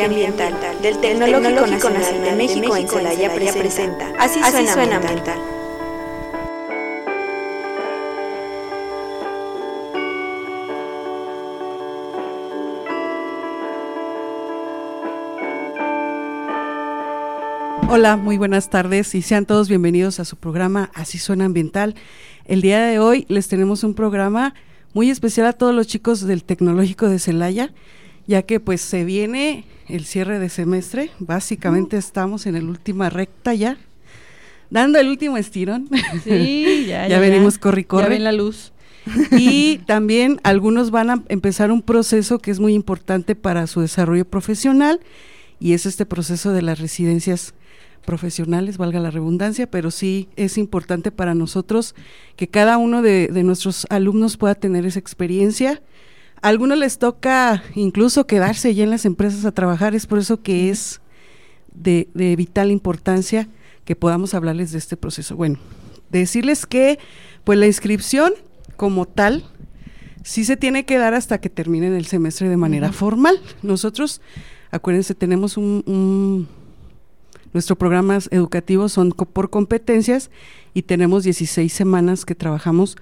Ambiental del Tecnológico Nacional de México en Celaya presenta Así suena ambiental. Hola, muy buenas tardes y sean todos bienvenidos a su programa Así suena ambiental. El día de hoy les tenemos un programa muy especial a todos los chicos del Tecnológico de Celaya, ya que pues se viene el cierre de semestre, básicamente estamos en la última recta ya, dando el último estirón. Sí, ya, ya, venimos corri corre. Ya ven la luz. y también algunos van a empezar un proceso que es muy importante para su desarrollo profesional y es este proceso de las residencias profesionales, valga la redundancia, pero sí es importante para nosotros que cada uno de, nuestros alumnos pueda tener esa experiencia. A algunos les toca incluso quedarse ya en las empresas a trabajar, es por eso que es de, de vital importancia que podamos hablarles de este proceso. Bueno, decirles que pues la inscripción como tal sí se tiene que dar hasta que terminen el semestre de manera formal. Nosotros, acuérdense, tenemos un Nuestros programas educativos son por competencias y tenemos 16 semanas que trabajamos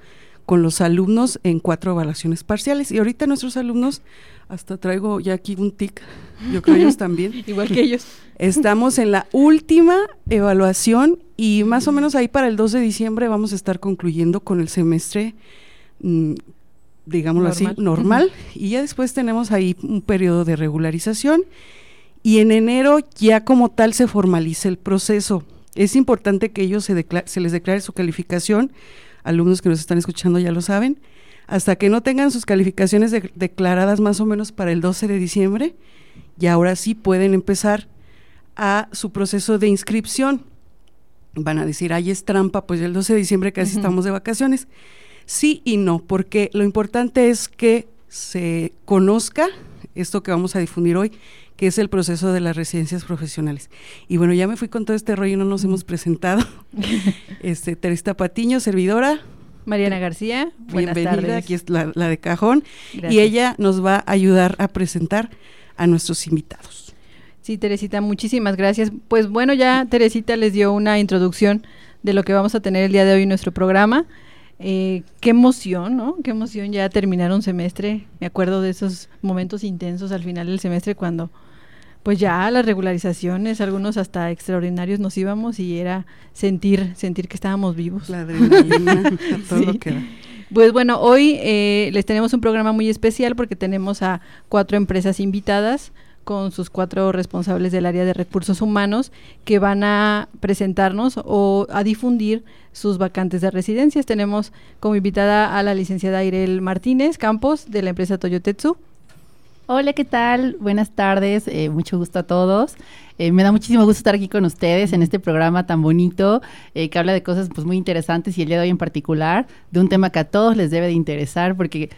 con los alumnos en cuatro evaluaciones parciales. Y ahorita nuestros alumnos, hasta traigo ya aquí un tic, yo creo ellos también. Igual que ellos. Estamos en la última evaluación y más o menos ahí para el 2 de diciembre vamos a estar concluyendo con el semestre, mm, digámoslo así, normal. Y ya después tenemos ahí un periodo de regularización y en enero ya como tal se formaliza el proceso. Es importante que ellos se, se les declare su calificación, alumnos que nos están escuchando ya lo saben, hasta que no tengan sus calificaciones declaradas más o menos para el 12 de diciembre, y ahora sí pueden empezar a su proceso de inscripción. Van a decir, ay, es trampa, pues el 12 de diciembre casi estamos de vacaciones. Sí y no, porque lo importante es que se conozca esto que vamos a difundir hoy, que es el proceso de las residencias profesionales. Y bueno, ya me fui con todo este rollo, no nos hemos presentado. este, Teresa Patiño, servidora. Mariana García, buenas bienvenida, aquí es la, de cajón. Y ella nos va a ayudar a presentar a nuestros invitados. Sí, Teresita, muchísimas gracias. Pues bueno, ya Teresita les dio una introducción de lo que vamos a tener el día de hoy en nuestro programa. Eh, qué emoción, ¿no? Qué emoción ya terminar un semestre. Me acuerdo de esos momentos intensos al final del semestre cuando pues ya las regularizaciones, algunos hasta extraordinarios nos íbamos y era sentir, sentir que estábamos vivos. La adrenalina, todo Pues bueno, hoy eh, les tenemos un programa muy especial porque tenemos a cuatro empresas invitadas con sus cuatro responsables del área de recursos humanos que van a presentarnos o a difundir sus vacantes de residencias. Tenemos como invitada a la licenciada Irel Martínez Campos de la empresa Toyotetsu. Hola, ¿qué tal? Buenas tardes, eh, mucho gusto a todos. Eh, me da muchísimo gusto estar aquí con ustedes en este programa tan bonito eh, que habla de cosas pues muy interesantes y el día de hoy en particular de un tema que a todos les debe de interesar porque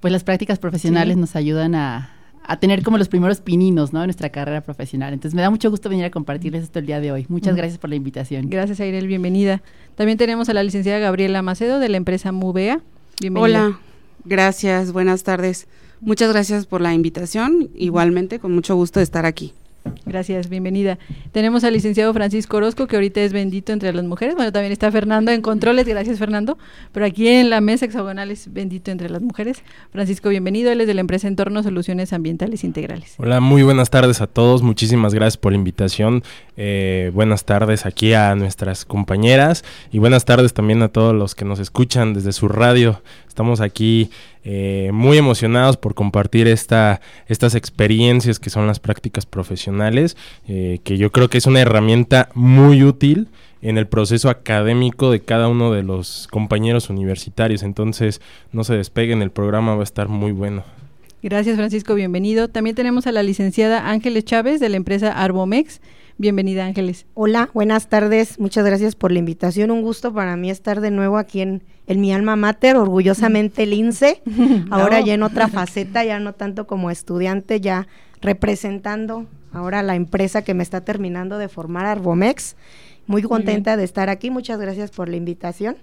pues las prácticas profesionales nos ayudan a, tener como los primeros pininos, ¿no? En nuestra carrera profesional. Entonces me da mucho gusto venir a compartirles esto el día de hoy. Muchas gracias por la invitación. Gracias, Airel, bienvenida. También tenemos a la licenciada Gabriela Macedo de la empresa Mubea. Bienvenida. Hola, gracias, buenas tardes. Muchas gracias por la invitación. Igualmente, con mucho gusto de estar aquí. Gracias, bienvenida. Tenemos al licenciado Francisco Orozco, que ahorita es bendito entre las mujeres. Bueno, también está Fernando en controles, gracias Fernando. Pero aquí en la mesa hexagonal es bendito entre las mujeres. Francisco, bienvenido. Él es de la empresa Entorno Soluciones Ambientales Integrales. Hola, muy buenas tardes a todos. Muchísimas gracias por la invitación. Eh, buenas tardes aquí a nuestras compañeras y buenas tardes también a todos los que nos escuchan desde su radio. Estamos aquí eh, muy emocionados por compartir esta, estas experiencias que son las prácticas profesionales, eh, que yo creo que es una herramienta muy útil en el proceso académico de cada uno de los compañeros universitarios. Entonces, no se despeguen, el programa va a estar muy bueno. Gracias, Francisco, bienvenido. También tenemos a la licenciada Ángeles Chávez de la empresa Arbomex. Bienvenida, Ángeles. Hola, buenas tardes. Muchas gracias por la invitación. Un gusto para mí estar de nuevo aquí en, en mi alma mater, orgullosamente el INSE. Ahora ya en otra faceta, ya no tanto como estudiante, ya representando ahora la empresa que me está terminando de formar, Arbomex. Muy contenta de estar aquí. Muchas gracias por la invitación.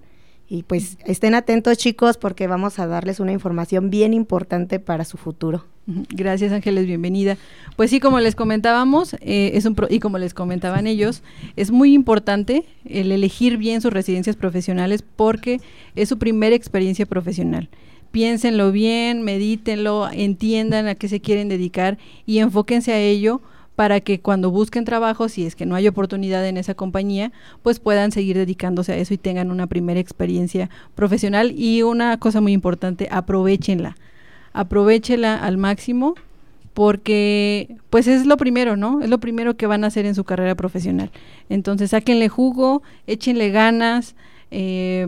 Y pues estén atentos chicos porque vamos a darles una información bien importante para su futuro. Gracias Ángeles, bienvenida. Pues sí, como les comentábamos, eh, es un y como les comentaban ellos, es muy importante el elegir bien sus residencias profesionales porque es su primera experiencia profesional. Piénsenlo bien, medítenlo, entiendan a qué se quieren dedicar y enfóquense a ello para que cuando busquen trabajo, si es que no hay oportunidad en esa compañía, pues puedan seguir dedicándose a eso y tengan una primera experiencia profesional. Y una cosa muy importante, aprovechenla, aprovechenla al máximo porque pues es lo primero, ¿no? Es lo primero que van a hacer en su carrera profesional. Entonces, sáquenle jugo, échenle ganas, eh,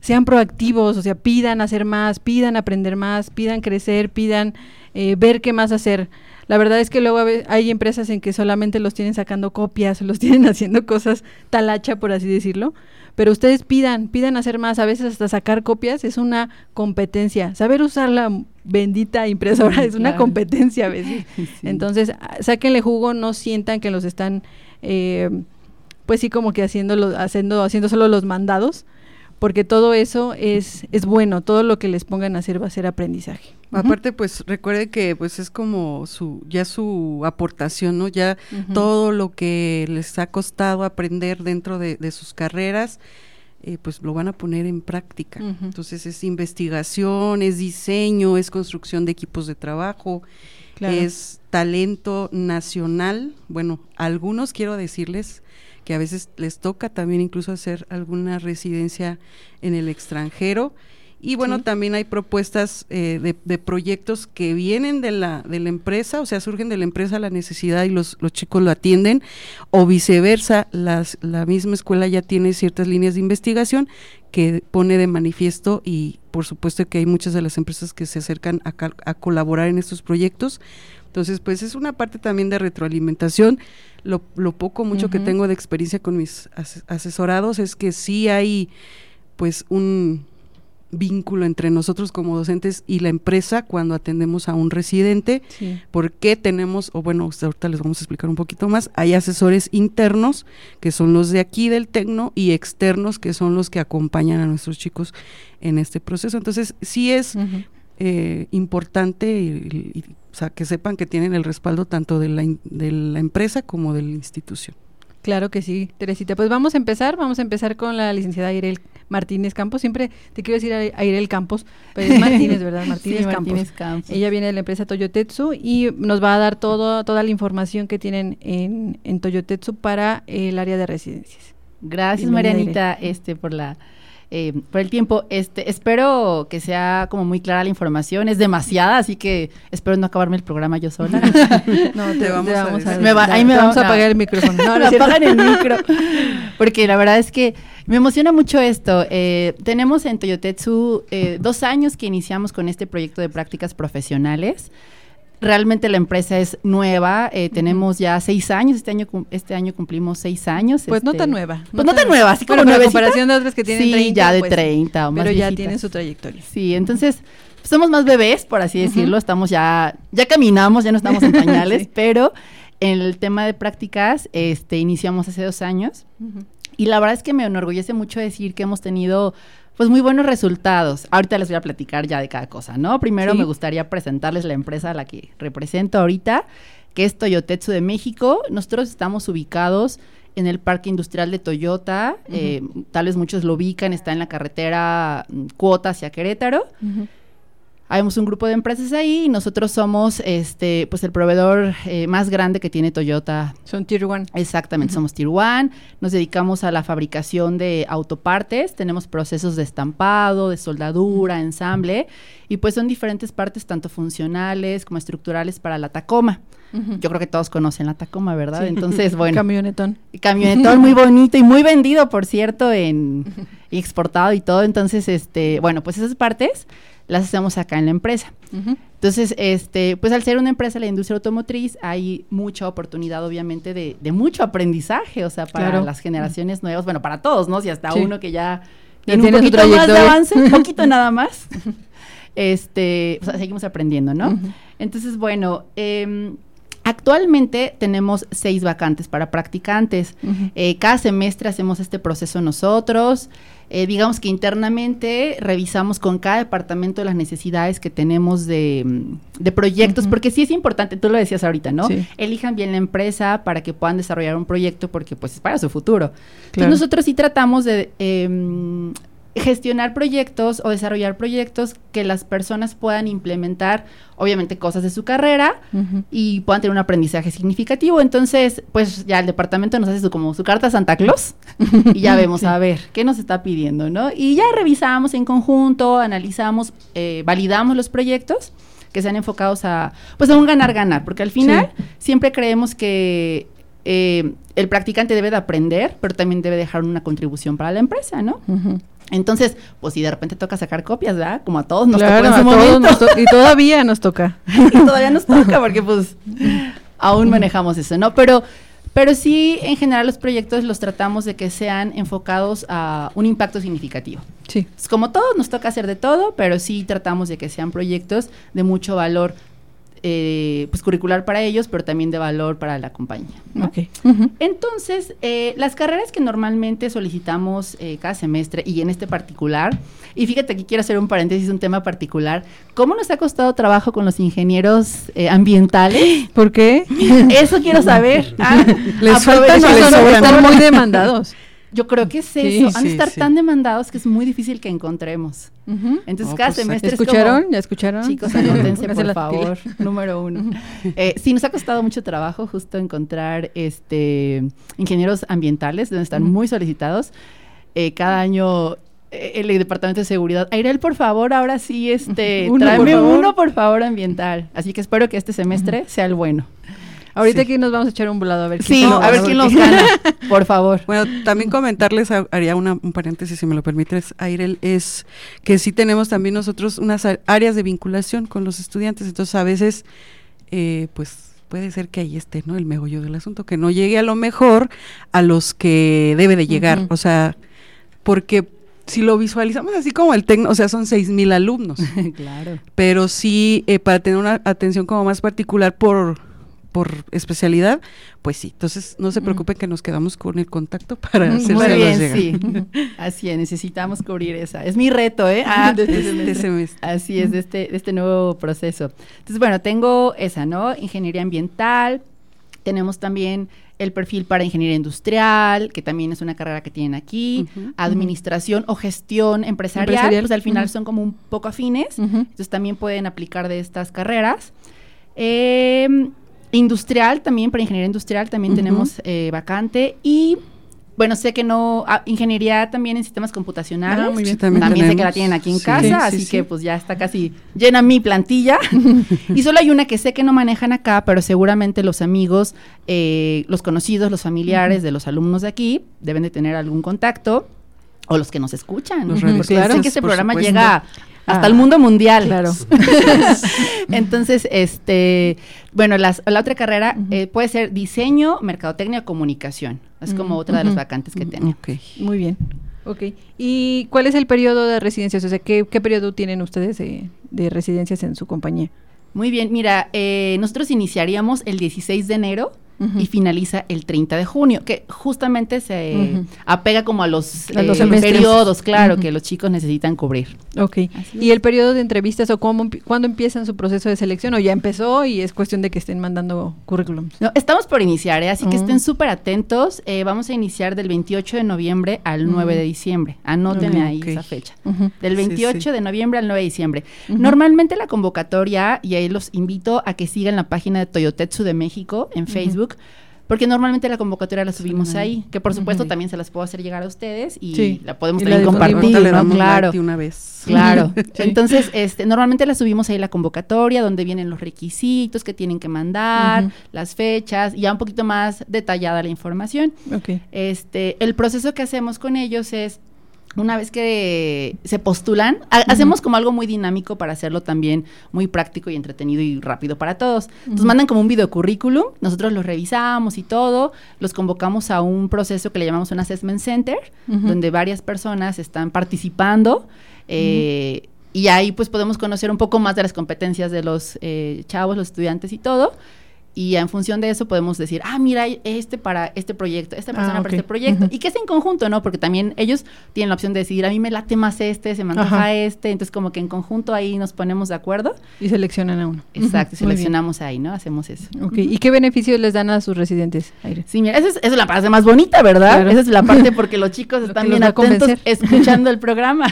sean proactivos, o sea, pidan hacer más, pidan aprender más, pidan crecer, pidan eh, ver qué más hacer. La verdad es que luego hay empresas en que solamente los tienen sacando copias, los tienen haciendo cosas talacha, por así decirlo. Pero ustedes pidan, pidan hacer más, a veces hasta sacar copias es una competencia. Saber usar la bendita impresora es una competencia a veces. Entonces, sáquenle jugo, no sientan que los están, eh, pues sí, como que haciendo, haciendo, haciendo solo los mandados porque todo eso es, es bueno, todo lo que les pongan a hacer va a ser aprendizaje. Aparte, pues recuerde que pues es como su, ya su aportación, ¿no? Ya todo lo que les ha costado aprender dentro de, sus carreras, eh, pues lo van a poner en práctica. Entonces es investigación, es diseño, es construcción de equipos de trabajo, es talento nacional. Bueno, algunos quiero decirles que a veces les toca también incluso hacer alguna residencia en el extranjero. Y bueno, también hay propuestas eh, de, proyectos que vienen de la, de la empresa, o sea, surgen de la empresa la necesidad y los, los chicos lo atienden, o viceversa, las, la misma escuela ya tiene ciertas líneas de investigación que pone de manifiesto y por supuesto que hay muchas de las empresas que se acercan a, a colaborar en estos proyectos. Entonces, pues es una parte también de retroalimentación. Lo, lo poco, mucho que tengo de experiencia con mis asesorados es que sí hay pues un vínculo entre nosotros como docentes y la empresa cuando atendemos a un residente, porque tenemos, o bueno, ahorita les vamos a explicar un poquito más, hay asesores internos, que son los de aquí del Tecno, y externos, que son los que acompañan a nuestros chicos en este proceso. Entonces, sí es eh, importante y, o sea, que sepan que tienen el respaldo tanto de la, de la empresa como de la institución. Claro que sí, Teresita. Pues vamos a empezar, vamos a empezar con la licenciada Irel Martínez Campos. Siempre te quiero decir a Irel Campos, pero es Martínez, ¿verdad? Martínez, Campos. Ella viene de la empresa Toyotetsu y nos va a dar todo, toda la información que tienen en, en Toyotetsu para el área de residencias. Gracias, Marianita, este, por la eh, por el tiempo. Este, espero que sea como muy clara la información. Es demasiada, así que espero no acabarme el programa yo sola. no, te, vamos, a, me ahí me vamos a apagar el micrófono. No, no apagan el micro. Porque la verdad es que me emociona mucho esto. Eh, tenemos en Toyotetsu eh, dos años que iniciamos con este proyecto de prácticas profesionales realmente la empresa es nueva, eh, tenemos ya seis años, este año este año cumplimos seis años. Pues no este, tan nueva. Pues no, tan nueva, así como nueva. comparación de otras que tienen sí, ya de 30 pues, o más Pero ya tienen su trayectoria. Sí, entonces somos más bebés, por así decirlo, estamos ya, ya caminamos, ya no estamos en pañales, pero en el tema de prácticas, este, iniciamos hace dos años. Y la verdad es que me enorgullece mucho decir que hemos tenido pues muy buenos resultados. Ahorita les voy a platicar ya de cada cosa, ¿no? Primero me gustaría presentarles la empresa a la que represento ahorita, que es Toyotetsu de México. Nosotros estamos ubicados en el Parque Industrial de Toyota, eh, tal vez muchos lo ubican, está en la carretera mm, Cuota hacia Querétaro. Habemos un grupo de empresas ahí y nosotros somos este pues el proveedor eh, más grande que tiene Toyota. Son Tier One. Exactamente, somos Tier One. Nos dedicamos a la fabricación de autopartes. Tenemos procesos de estampado, de soldadura, ensamble. Y pues son diferentes partes, tanto funcionales como estructurales para la Tacoma. Yo creo que todos conocen la Tacoma, ¿verdad? Entonces, bueno. Camionetón. Camionetón muy bonito y muy vendido, por cierto, en y exportado y todo. Entonces, este, bueno, pues esas partes las hacemos acá en la empresa. Entonces, este, pues al ser una empresa de la industria automotriz, hay mucha oportunidad, obviamente, de, de mucho aprendizaje, o sea, para las generaciones nuevas, bueno, para todos, ¿no? Si hasta uno que ya tiene un poquito más de avance, un poquito nada más, este, o sea, seguimos aprendiendo, ¿no? Entonces, bueno, eh, Actualmente tenemos seis vacantes para practicantes. Eh, cada semestre hacemos este proceso nosotros. Eh, digamos que internamente revisamos con cada departamento las necesidades que tenemos de, mm, proyectos, porque sí es importante, tú lo decías ahorita, ¿no? Elijan bien la empresa para que puedan desarrollar un proyecto porque pues es para su futuro. Entonces nosotros sí tratamos de em, gestionar proyectos o desarrollar proyectos que las personas puedan implementar, obviamente, cosas de su carrera y puedan tener un aprendizaje significativo. Entonces, pues ya el departamento nos hace su, como su carta a Santa Claus y ya vemos a ver qué nos está pidiendo, ¿no? Y ya revisamos en conjunto, analizamos, eh, validamos los proyectos que sean enfocados a, pues a un ganar-ganar, porque al final siempre creemos que eh, el practicante debe de aprender, pero también debe dejar una contribución para la empresa, ¿no? Entonces, pues si de repente toca sacar copias, ¿verdad? Como a todos nos toca en ese momento. y todavía nos toca. y todavía nos toca porque pues aún manejamos eso, ¿no? Pero, pero sí, en general los proyectos los tratamos de que sean enfocados a un impacto significativo. Sí. como todos nos toca hacer de todo, pero sí tratamos de que sean proyectos de mucho valor eh, pues curricular para ellos, pero también de valor para la compañía. Entonces, eh, las carreras que normalmente solicitamos eh, cada semestre y en este particular, y fíjate que quiero hacer un paréntesis, un tema particular, ¿cómo nos ha costado trabajo con los ingenieros ambientales? ¿Por qué? Eso quiero saber. Ah, les faltan están muy demandados. Yo creo que es eso. Han de estar tan demandados que es muy difícil que encontremos. Entonces, cada pues, semestre. ¿Escucharon? ¿Ya escucharon? Chicos, anótense, por favor. Número uno. Eh, sí, nos ha costado mucho trabajo justo encontrar este ingenieros ambientales, donde están muy solicitados. Eh, cada año eh, el departamento de seguridad. Airel, por favor, ahora sí, este, tráeme uno, por favor, ambiental. Así que espero que este semestre sea el bueno. Ahorita aquí nos vamos a echar un volado a ver quién sí, a ver quién nos gana, por favor. Bueno, también comentarles, haría una, un paréntesis si me lo permites, Airel, es que sí tenemos también nosotros unas áreas de vinculación con los estudiantes, entonces a veces, eh, pues puede ser que ahí esté, ¿no? El megollo del asunto, que no llegue a lo mejor a los que debe de llegar, o sea, porque si lo visualizamos así como el tecno, o sea, son seis mil alumnos. claro. Pero sí, eh, para tener una atención como más particular por por especialidad, pues sí. Entonces, no se preocupen que nos quedamos con el contacto para hacer Muy bien, sí. Así es, necesitamos cubrir esa. Es mi reto, ¿eh? Ah, de este semestre. Así es, de este, de este nuevo proceso. Entonces, bueno, tengo esa, ¿no? Ingeniería ambiental. Tenemos también el perfil para ingeniería industrial, que también es una carrera que tienen aquí, administración o gestión empresarial, pues al final son como un poco afines, entonces también pueden aplicar de estas carreras. Eh, Industrial también, para ingeniería industrial también tenemos eh, vacante y bueno, sé que no, ah, ingeniería también en sistemas computacionales. Ah, también, sé que la tienen aquí en casa, así que pues ya está casi llena mi plantilla. y solo hay una que sé que no manejan acá, pero seguramente los amigos, eh, los conocidos, los familiares de los alumnos de aquí deben de tener algún contacto o los que nos escuchan. porque sé que este programa llega hasta el mundo mundial. Claro. Entonces, este, bueno, la otra carrera eh, puede ser diseño, mercadotecnia, comunicación. Es como otra de las vacantes que tengo. Muy bien. Ok. ¿Y cuál es el periodo de residencias? O sea, ¿qué, periodo tienen ustedes de, residencias en su compañía? Muy bien, mira, eh, nosotros iniciaríamos el 16 de enero y finaliza el 30 de junio, que justamente se apega como a los, eh, periodos, claro, que los chicos necesitan cubrir. Ok. ¿Y el periodo de entrevistas o cómo, cuándo empiezan su proceso de selección o ya empezó y es cuestión de que estén mandando currículums? No, estamos por iniciar, ¿eh? así que estén súper atentos. Eh, vamos a iniciar del 28 de noviembre al 9 de diciembre. Anótenle ahí esa fecha. Del 28 de noviembre al 9 de diciembre. Normalmente la convocatoria, y ahí los invito a que sigan la página de Toyotetsu de México en Facebook, porque normalmente la convocatoria la subimos ahí, que por supuesto también se las puedo hacer llegar a ustedes y la podemos también compartir, Claro. Una vez. Claro. Entonces, este, normalmente la subimos ahí la convocatoria, donde vienen los requisitos que tienen que mandar, las fechas, y ya un poquito más detallada la información. Este, el proceso que hacemos con ellos es una vez que se postulan, hacemos como algo muy dinámico para hacerlo también muy práctico y entretenido y rápido para todos. Nos mandan como un video currículum, nosotros lo revisamos y todo, los convocamos a un proceso que le llamamos un assessment center, donde varias personas están participando. Eh, y ahí pues podemos conocer un poco más de las competencias de los eh, chavos, los estudiantes y todo. Y en función de eso podemos decir, ah, mira, este para este proyecto, esta persona Ah, para ok. este proyecto. Y que es en conjunto, ¿no? Porque también ellos tienen la opción de decidir, a mí me late más este, se me antoja Ajá. este. Entonces, como que en conjunto ahí nos ponemos de acuerdo. Y seleccionan a uno. Exacto, seleccionamos ahí, ¿no? Hacemos eso. Ok, ¿Y qué beneficios les dan a sus residentes, Aire? Sí, mira, esa es, esa es la parte más bonita, ¿verdad? Claro. Esa es la parte porque los chicos están bien atentos escuchando el programa.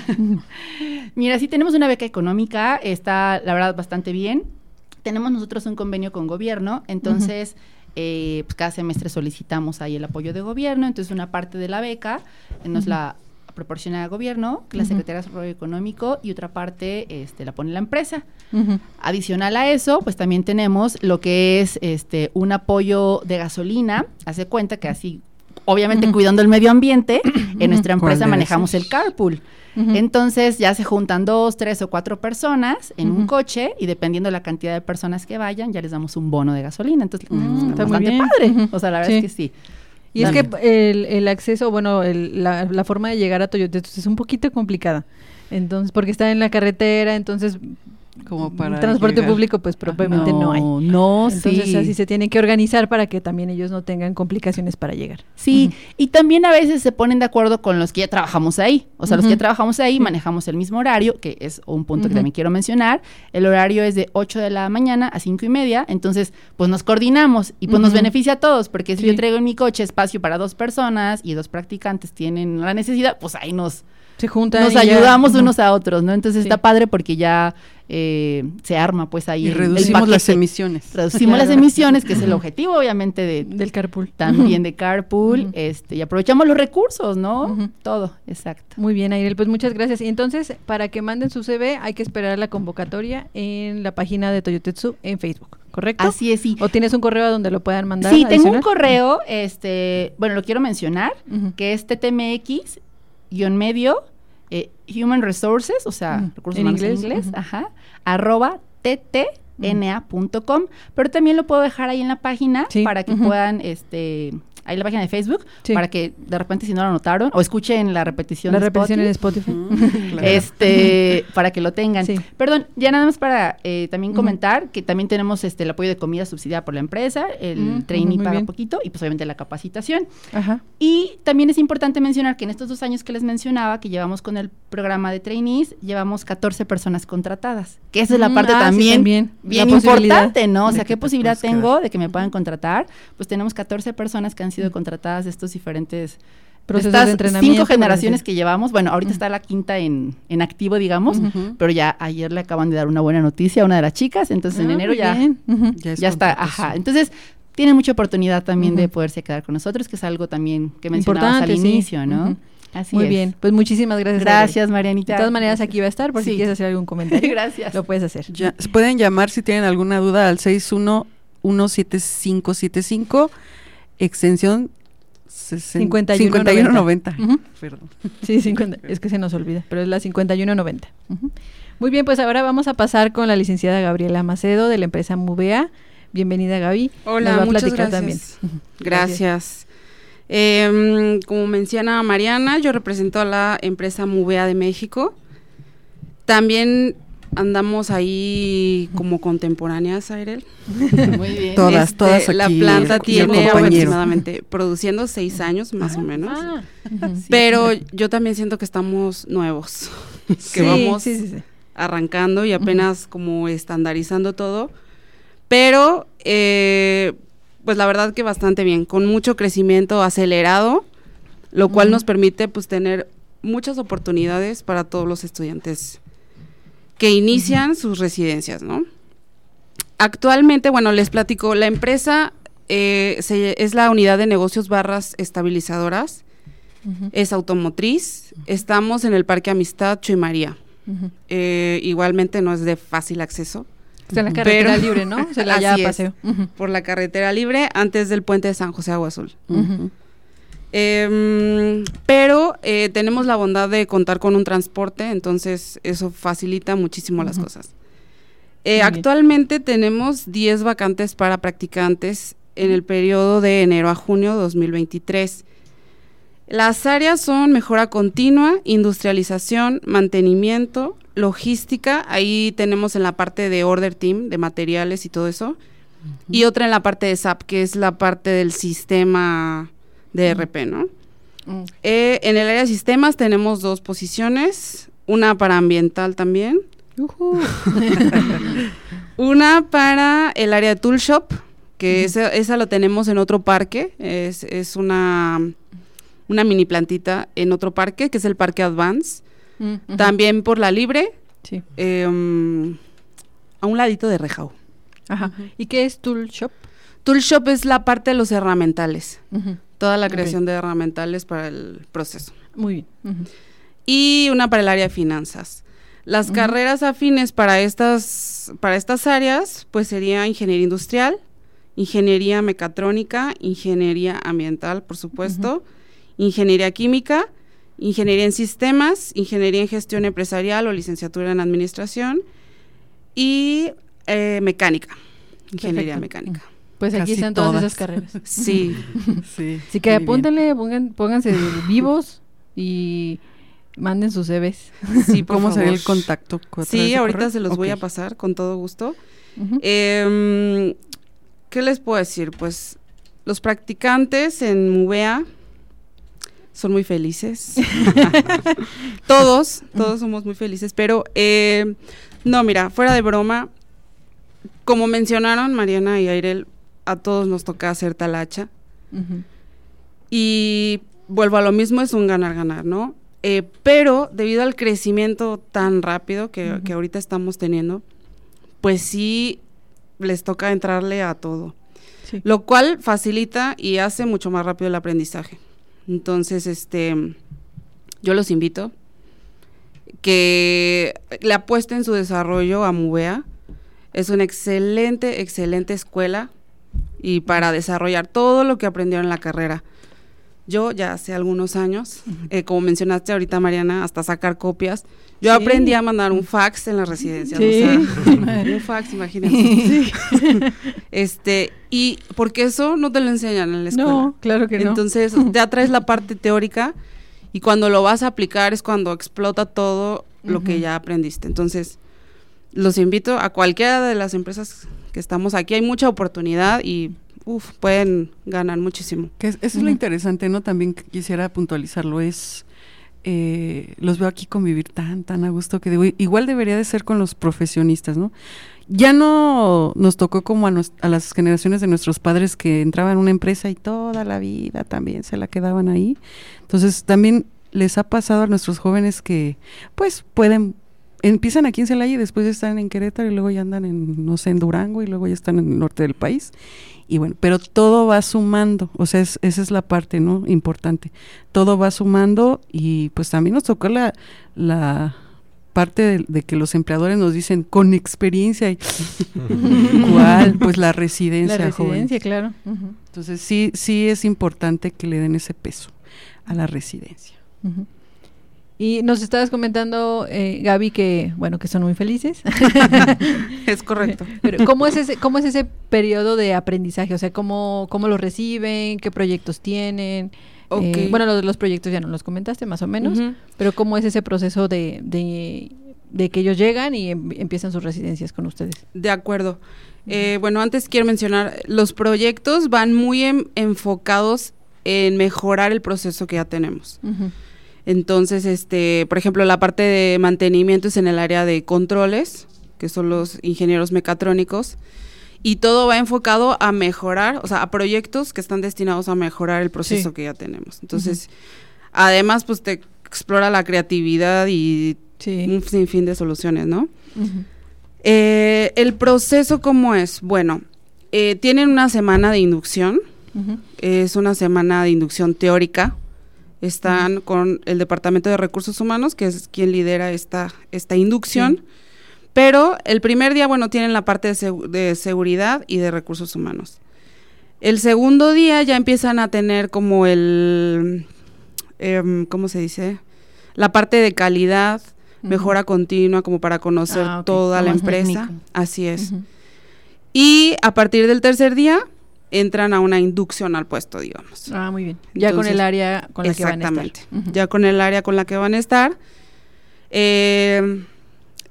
mira, sí tenemos una beca económica, está la verdad bastante bien. Tenemos nosotros un convenio con gobierno, entonces eh, pues cada semestre solicitamos ahí el apoyo de gobierno, entonces una parte de la beca nos la proporciona el gobierno, la. Secretaría de Desarrollo Económico, y otra parte este, la pone la empresa. Adicional a eso, pues también tenemos lo que es este un apoyo de gasolina. Hace cuenta que así, obviamente cuidando el medio ambiente, en nuestra ¿Cuál empresa manejamos el carpool. Entonces ya se juntan dos, tres o cuatro personas en un coche y dependiendo de la cantidad de personas que vayan, ya les damos un bono de gasolina. Entonces, Mm, pues, está muy bastante bien. padre. O sea, la verdad Sí. es que sí. Y es que el, el acceso, bueno, el- la, la forma de llegar a Toyota es un poquito complicada. Entonces, porque está en la carretera, entonces Como para transporte llegar. público, pues probablemente no, hay. No, Entonces, sí. así se tienen que organizar para que también ellos no tengan complicaciones para llegar. Sí, y también a veces se ponen de acuerdo con los que ya trabajamos ahí. O sea, los que trabajamos ahí manejamos el mismo horario, que es un punto que también quiero mencionar. El horario es de 8 de la mañana a 5 y media, entonces pues nos coordinamos y pues nos beneficia a todos, porque si Sí. yo traigo en mi coche espacio para dos personas y dos practicantes tienen la necesidad, pues ahí nos, Se juntan. nos ya- ayudamos unos a otros, ¿no? Entonces Sí. está padre porque ya eh, se arma pues ahí Y el reducimos las emisiones. Reducimos las emisiones, que es el objetivo obviamente de, del carpool. también de carpool, este, y aprovechamos los recursos, ¿no? Todo, exacto. Muy bien, Airel, pues muchas gracias. Y entonces, para que manden su CV, hay que esperar la convocatoria en la página de Toyotetsu en Facebook, ¿correcto? Así es, sí. ¿O tienes un correo donde lo puedan mandar? Sí, tengo un correo, este, bueno, lo quiero mencionar, Ujú. que es TTMX, guion medio, eh, Human Resources, o sea, Ujú. recursos En humanos en inglés, inglés, ujú. ajá, arroba ttna.com, pero también lo puedo dejar ahí en la página Sí, para que puedan, este, ahí la página de Facebook, Sí. para que de repente si no lo notaron, o escuchen la repetición La de repetición en Spotify. Spotify. Claro. este para que lo tengan. Sí. Perdón, ya nada más para eh, también comentar que también tenemos este el apoyo de comida subsidiada por la empresa, el Mm, trainee paga bien. poquito y pues obviamente la capacitación. Ajá. Y también es importante mencionar que en estos dos años que les mencionaba, que llevamos con el programa de trainees, llevamos 14 personas contratadas, que esa es la Mm, parte ah, sí, también, también. bien importante, ¿no? O sea, ¿qué posibilidad tengo de que me puedan contratar? Pues tenemos 14 personas que han sido contratadas de estos diferentes Procesos estas de entrenamiento. cinco generaciones que llevamos, bueno, ahorita está la quinta en, en activo, digamos, pero ya ayer le acaban de dar una buena noticia a una de las chicas, entonces en Ah, enero ya. Ya, es ya está, ajá. Entonces, tienen mucha oportunidad también de poderse quedar con nosotros, que es algo también que mencionabas Importante, al sí. inicio, ¿no? Así Muy es. bien, pues muchísimas gracias. Gracias. Marianita. De todas maneras, aquí va a estar por si quieres hacer algún comentario. Gracias. Lo puedes hacer. Ya, se pueden llamar si tienen alguna duda al 6117575 extensión 60 5190. 5190. Ujú. Perdón. Sí, 50. Es que se nos olvida, pero es la 5190. Ujú. Muy bien, pues ahora vamos a pasar con la licenciada Gabriela Macedo de la empresa Mubea. Bienvenida, Gaby. Hola, Nos va a muchas platicar gracias. también. Gracias. Em, como menciona Mariana, yo represento a la empresa Muvea de México. También andamos ahí como contemporáneas, Airel. Muy bien. Todas, Este, todas La aquí, planta el- el tiene aproximadamente produciendo seis años más o menos. Ah. Pero yo también siento que estamos nuevos, que Sí, vamos sí, sí, sí. arrancando y apenas como estandarizando todo. Pero, eh, pues la verdad que bastante bien, con mucho crecimiento acelerado, lo cual nos permite pues tener muchas oportunidades para todos los estudiantes que inician sus residencias, ¿no? Actualmente, bueno, les platico, la empresa eh, se- es la unidad de negocios barras estabilizadoras, es automotriz, estamos en el Parque Amistad Chuy María. Eh, igualmente no es de fácil acceso. Está en la carretera Pero- libre, ¿no? Se la ya paseo. Por la carretera libre antes del puente de San José Agua Azul. Em, pero eh, tenemos la bondad de contar con un transporte, entonces eso facilita muchísimo las cosas. Eh, actualmente tenemos 10 vacantes para practicantes en el periodo de enero a junio 2023. Las áreas son mejora continua, industrialización, mantenimiento, logística. Ahí tenemos en la parte de order team, de materiales y todo eso. y otra en la parte de SAP, que es la parte del sistema de RP, ¿no? Mm. Eh, en el área de sistemas tenemos dos posiciones, una para ambiental también, una para el área de tool shop, que esa, esa lo tenemos en otro parque, es, es una, una mini plantita en otro parque, que es el Parque Advance. También por la libre, Sí. em, a un ladito de Rejau. Ajá. ¿Y qué es Tool Shop? Tool shop es la parte de los herramientales. Toda la creación de herramientales para el proceso. Muy bien. Y una para el área de finanzas. Las carreras afines para estas, para estas áreas, pues sería ingeniería industrial, ingeniería mecatrónica, ingeniería ambiental, por supuesto, ingeniería química, ingeniería en sistemas, ingeniería en gestión empresarial o licenciatura en administración y eh, mecánica, ingeniería Perfecto. mecánica. Pues aquí Casi están todas, todas. esas carreras. Sí, Sí. Así que apúntenle, pongan, pónganse vivos y manden sus CVs. sí, por ¿Cómo sería el contacto? ¿A través Sí, ahorita correo? se los voy a pasar con todo gusto. Em, ¿Qué les puedo decir? Pues los practicantes en MUBEA son muy felices. todos, todos somos muy felices, pero eh, no, mira, fuera de broma, como mencionaron Mariana y Airel, a todos nos toca hacer talacha. Ujú. Y vuelvo a lo mismo, es un ganar-ganar, ¿no? Eh, pero debido al crecimiento tan rápido que, que ahorita estamos teniendo, pues sí les toca entrarle a todo, Sí. lo cual facilita y hace mucho más rápido el aprendizaje. Entonces, este, yo los invito que le apuesten su desarrollo a MUBEA. Es una excelente, excelente escuela y para desarrollar todo lo que aprendieron en la carrera. Yo ya hace algunos años, eh, como mencionaste ahorita Mariana, hasta sacar copias. Yo Sí. aprendí a mandar un fax en la residencia. Sí. un fax, imagínense. Este, y porque eso no te lo enseñan en la escuela. No, claro que no. Entonces, ya traes la parte teórica y cuando lo vas a aplicar es cuando explota todo lo que ya aprendiste. Entonces, los invito a cualquiera de las empresas que estamos aquí. Hay mucha oportunidad y uf, pueden ganar muchísimo. Que es- eso es lo interesante, ¿no? También quisiera puntualizarlo, es, eh, los veo aquí convivir tan, tan a gusto que digo, igual debería de ser con los profesionistas, ¿no? Ya no nos tocó como a, nos- a las generaciones de nuestros padres que entraban a una empresa y toda la vida también se la quedaban ahí. Entonces también les ha pasado a nuestros jóvenes que pues pueden empiezan aquí en Celaya y después ya están en Querétaro y luego ya andan en, no sé, en Durango y luego ya están en el norte del país. Y bueno, pero todo va sumando, o sea, es- esa es la parte, ¿no? Importante. Todo va sumando y pues también nos tocó la, la parte de, de que los empleadores nos dicen con experiencia y ¿cuál? Pues la residencia, la residencia, claro. Entonces sí, sí es importante que le den ese peso a la residencia. ujú. Y nos estabas comentando, eh, Gaby, que bueno, que son muy felices. Es correcto. Pero ¿cómo es ese, cómo es ese periodo de aprendizaje? O sea, ¿cómo, cómo lo reciben? ¿Qué proyectos tienen? Eh, bueno, lo de los proyectos ya nos los comentaste más o menos, pero ¿cómo es ese proceso de, de, de que ellos llegan y em- empiezan sus residencias con ustedes? De acuerdo. Eh, bueno, antes quiero mencionar, los proyectos van muy en- enfocados en mejorar el proceso que ya tenemos. Ujú. Entonces, este, por ejemplo, la parte de mantenimiento es en el área de controles, que son los ingenieros mecatrónicos, y todo va enfocado a mejorar, o sea, a proyectos que están destinados a mejorar el proceso Sí. que ya tenemos. Entonces, además, pues te explora la creatividad y Sí. un sinfín de soluciones, ¿no? Eh, el proceso, ¿cómo es? Bueno, eh, tienen una semana de inducción, es una semana de inducción teórica. Están con el Departamento de Recursos Humanos, que es quien lidera esta, esta inducción. Pero el primer día, bueno, tienen la parte de, segu- de seguridad y de recursos humanos. El segundo día ya empiezan a tener como el, em, ¿cómo se dice? La parte de calidad, mejora continua, como para conocer Ah, toda la empresa. técnico. Así es. Y a partir del tercer día entran a una inducción al puesto, digamos. Ah, muy bien. Ya con el área con la que van a estar. Exactamente. Ya con el área con la que van a estar. eh,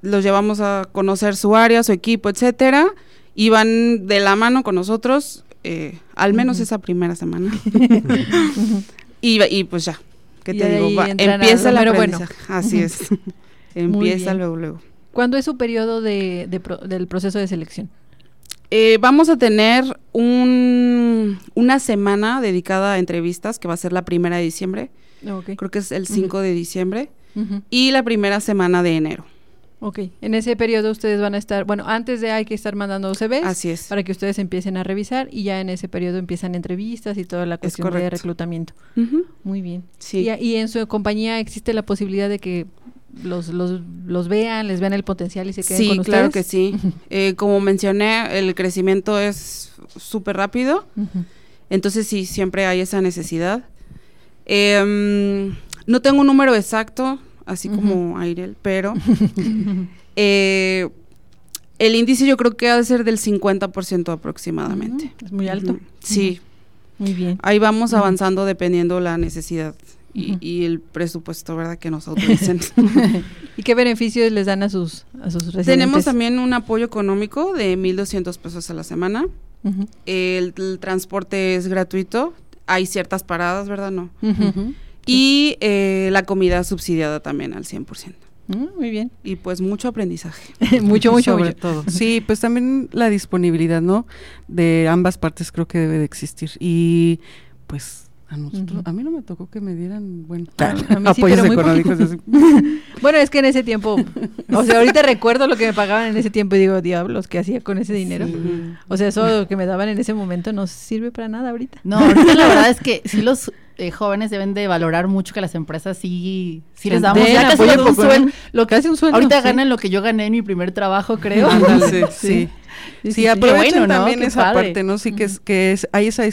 los llevamos a conocer su área, su equipo, etcétera. y van de la mano con nosotros, eh, al menos esa primera semana. y, y, pues ya, ¿qué te digo? empieza el aprendizaje. Bueno. Así es. empieza luego, luego. ¿Cuándo es su periodo de, del proceso de selección? Eh, vamos a tener un, una semana dedicada a entrevistas, que va a ser la primera de diciembre. Creo que es el 5 de diciembre. Y la primera semana de enero. Ok, en ese periodo ustedes van a estar, bueno, antes de hay que estar mandando CVs. Así es. Para que ustedes empiecen a revisar y ya en ese periodo empiezan entrevistas y toda la cuestión de reclutamiento. Muy bien. Sí. Y, en su compañía existe la posibilidad de que los, los, los vean, les vean el potencial y se queden con ustedes. Sí, claro que sí. Eh, como mencioné, el crecimiento es súper rápido. Entonces sí, siempre hay esa necesidad. Em, no tengo un número exacto, así como Airel, pero eh, el índice yo creo que ha de ser del 50% aproximadamente. es muy alto. Sí. Muy bien. Ahí vamos avanzando dependiendo la necesidad. Y, el presupuesto, ¿verdad? Que nos autoricen. ¿Y qué beneficios les dan a sus, a sus residentes? Tenemos también un apoyo económico de 1.200 pesos a la semana. el, transporte es gratuito. Hay ciertas paradas, ¿verdad? No. Y eh, la comida subsidiada también al 100%. Mm, muy bien. Y pues mucho aprendizaje. mucho, mucho, Sobre todo. Sí, pues también la disponibilidad, ¿no? De ambas partes creo que debe de existir. Y pues a nosotros, a mí no me tocó que me dieran, bueno, apoyos económicos. bueno, es que en ese tiempo, o sea, ahorita recuerdo lo que me pagaban en ese tiempo y digo, diablos, ¿qué hacía con ese dinero? O sea, eso que me daban en ese momento no sirve para nada ahorita. No, ahorita la verdad es que sí los eh, jóvenes deben de valorar mucho que las empresas sí, sí les damos ya casi un sueldo, lo que hace un sueldo. Ahorita ganan lo que yo gané en mi primer trabajo, creo. sí. sí. Sí, aprovechan también esa parte, ¿no? Sí, que, es, que es, hay esa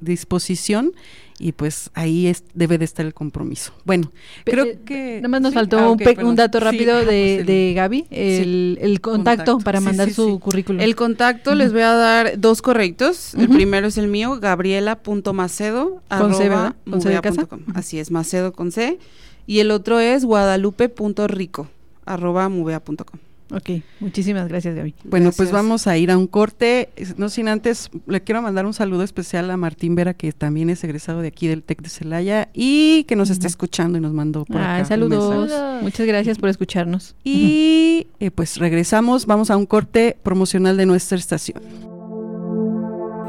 disposición y pues ahí es, debe de estar el compromiso. Bueno, creo eh, que... Nada más nos faltó ah, un, dato rápido de, de, Gaby, el, contacto, para mandar su currículum. El contacto les voy a dar dos correctos. El primero es el mío, gabriela.macedo. Con C, ¿verdad? Con C de casa. Así es, macedo con C. Y el otro es guadalupe.rico, arroba muvea.com. Ok, muchísimas gracias Gaby. Bueno, pues vamos a ir a un corte, no sin antes, le quiero mandar un saludo especial a Martín Vera, que también es egresado de aquí del TEC de Celaya y que nos está escuchando y nos mandó por ah, acá. Saludos. Muchas gracias por escucharnos. Y eh, pues regresamos, vamos a un corte promocional de nuestra estación.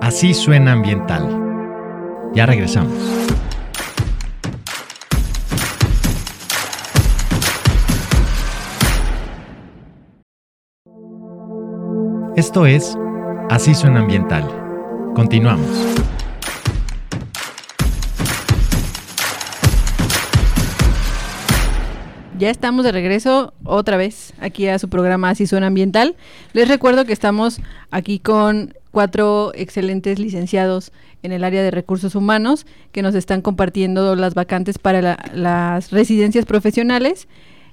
Así suena ambiental. Ya regresamos. Esto es Así suena ambiental. Continuamos. Ya estamos de regreso otra vez aquí a su programa Así suena ambiental. Les recuerdo que estamos aquí con cuatro excelentes licenciados en el área de recursos humanos que nos están compartiendo las vacantes para las residencias profesionales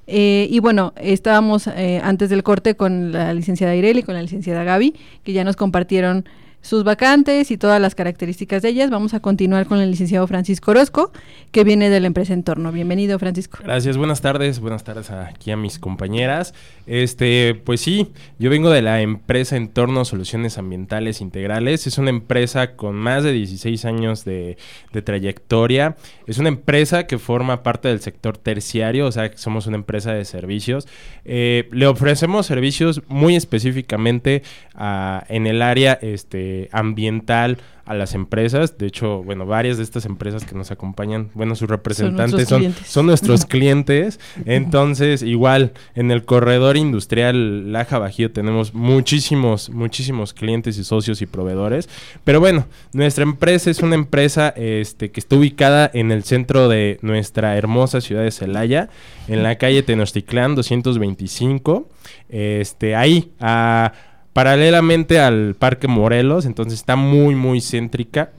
eh, y bueno, estábamos eh, antes del corte con la licenciada Ireli y con la licenciada Gaby, que ya nos compartieron sus vacantes y todas las características de ellas. Vamos a continuar con el licenciado Francisco Orozco, que viene de la empresa Entorno. Bienvenido, Francisco. Gracias, buenas tardes, buenas tardes aquí a mis compañeras. Este, pues sí, yo vengo de la empresa Entorno Soluciones Ambientales Integrales. Es una empresa con más de 16 años de, trayectoria. Es una empresa que forma parte del sector terciario, o sea, somos una empresa de servicios. Eh, le ofrecemos servicios muy específicamente ah, en el área este, ambiental a las empresas. De hecho, bueno, varias de estas empresas que nos acompañan, bueno, sus representantes son, son, nuestros clientes. Entonces, igual, en el corredor industrial Laja Bajío tenemos muchísimos, muchísimos clientes y socios y proveedores. Pero bueno, nuestra empresa es una empresa este, que está ubicada en el centro de nuestra hermosa ciudad de Celaya, en la calle Tenochtitlán 225. Este, ahí, a paralelamente al Parque Morelos, entonces está muy, muy céntrica.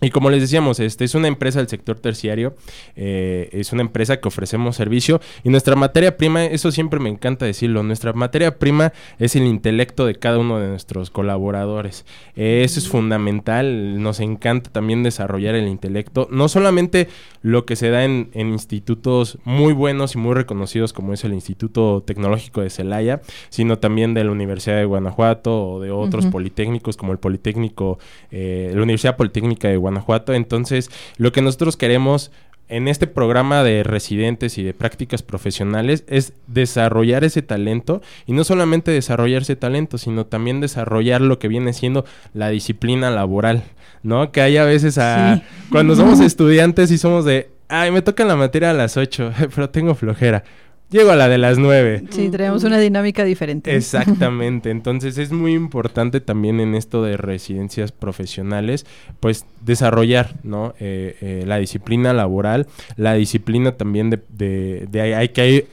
Y como les decíamos, este es una empresa del sector terciario, eh, es una empresa que ofrecemos servicio y nuestra materia prima, eso siempre me encanta decirlo, nuestra materia prima es el intelecto de cada uno de nuestros colaboradores. Eh, eso es fundamental, nos encanta también desarrollar el intelecto, no solamente lo que se da en, institutos muy buenos y muy reconocidos como es el Instituto Tecnológico de Celaya, sino también de la Universidad de Guanajuato o de otros politécnicos como el Politécnico, eh, la Universidad Politécnica de Guanajuato Guanajuato. Entonces, lo que nosotros queremos en este programa de residentes y de prácticas profesionales es desarrollar ese talento y no solamente desarrollar ese talento, sino también desarrollar lo que viene siendo la disciplina laboral, ¿no? Que hay a veces a cuando somos estudiantes y somos de, ay, me toca la materia a las 8, pero tengo flojera. Llego a la de las nueve. Sí, tenemos una dinámica diferente. Exactamente. Entonces es muy importante también en esto de residencias profesionales, pues desarrollar, ¿no? Eh, eh, la disciplina laboral, la disciplina también de, de, de hay que hay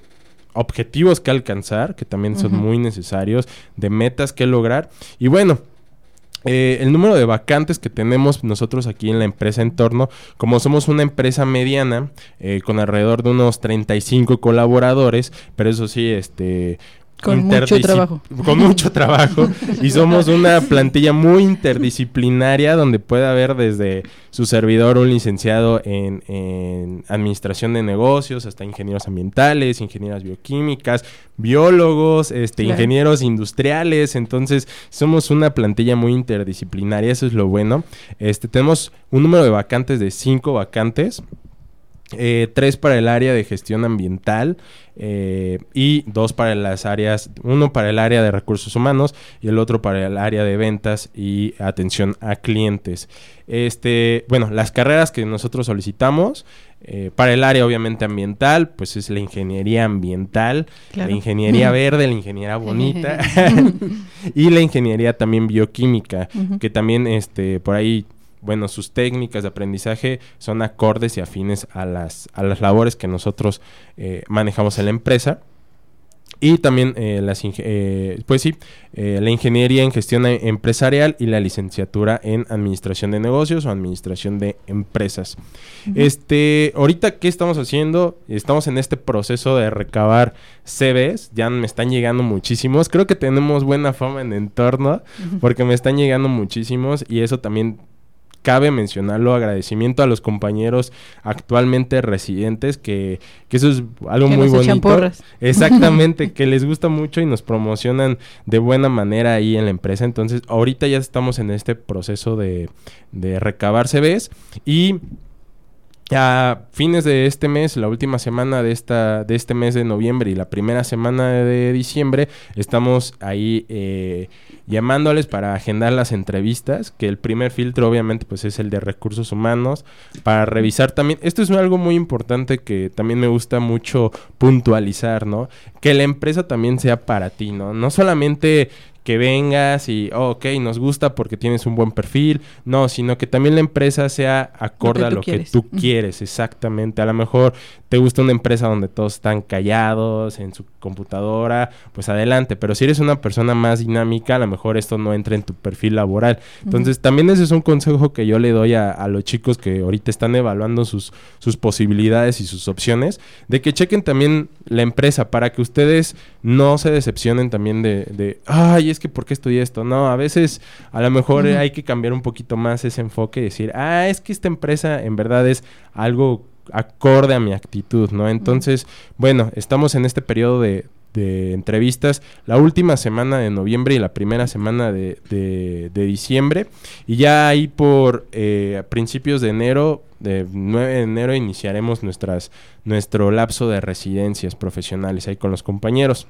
objetivos que alcanzar, que también son muy necesarios, de metas que lograr. Y bueno, eh, el número de vacantes que tenemos nosotros aquí en la empresa Entorno, como somos una empresa mediana, eh, con alrededor de unos 35 colaboradores, pero eso sí, este, con mucho trabajo. Con mucho trabajo. y somos una plantilla muy interdisciplinaria donde puede haber desde su servidor un licenciado en, administración de negocios, hasta ingenieros ambientales, ingenieras bioquímicas, biólogos, este, ingenieros industriales. Entonces, somos una plantilla muy interdisciplinaria, eso es lo bueno. Este, tenemos un número de vacantes de cinco vacantes. Eh, tres para el área de gestión ambiental eh, y dos para las áreas, uno para el área de recursos humanos y el otro para el área de ventas y atención a clientes. Este, bueno, las carreras que nosotros solicitamos eh, para el área obviamente ambiental, pues es la ingeniería ambiental, la ingeniería verde, la ingeniería bonita y la ingeniería también bioquímica, que también este por ahí bueno, sus técnicas de aprendizaje son acordes y afines a las, a las labores que nosotros eh, manejamos en la empresa. Y también eh, las, eh, pues sí, la ingeniería en gestión empresarial y la licenciatura en administración de negocios o administración de empresas. Este, ahorita qué estamos haciendo? Estamos en este proceso de recabar CVs, ya me están llegando muchísimos. Creo que tenemos buena fama en entorno porque me están llegando muchísimos y eso también cabe mencionarlo, agradecimiento a los compañeros actualmente residentes, que, que eso es algo muy bonito. Exactamente, que les gusta mucho y nos promocionan de buena manera ahí en la empresa. Entonces, ahorita ya estamos en este proceso de, de recabar CVs y a fines de este mes, la última semana de, esta, de este mes de noviembre y la primera semana de diciembre, estamos ahí eh, llamándoles para agendar las entrevistas, que el primer filtro obviamente pues es el de recursos humanos, para revisar también, esto es algo muy importante que también me gusta mucho puntualizar, ¿no? Que la empresa también sea para ti, ¿no? No solamente que vengas y, oh, ok, nos gusta porque tienes un buen perfil. No, sino que también la empresa sea acorde a lo que tú quieres, exactamente. A lo mejor te gusta una empresa donde todos están callados en su computadora, pues adelante. Pero si eres una persona más dinámica, a lo mejor esto no entra en tu perfil laboral. Entonces, también ese es un consejo que yo le doy a, los chicos que ahorita están evaluando sus, sus posibilidades y sus opciones, de que chequen también la empresa para que ustedes no se decepcionen también de, de ay, es que ¿por qué estudié esto? No, a veces a lo mejor hay que cambiar un poquito más ese enfoque y decir, ah, es que esta empresa en verdad es algo acorde a mi actitud, ¿no? Entonces, bueno, estamos en este periodo de, entrevistas. La última semana de noviembre y la primera semana de, de, diciembre. Y ya ahí por eh, principios de enero de 9 de enero iniciaremos nuestras nuestro lapso de residencias profesionales ahí con los compañeros.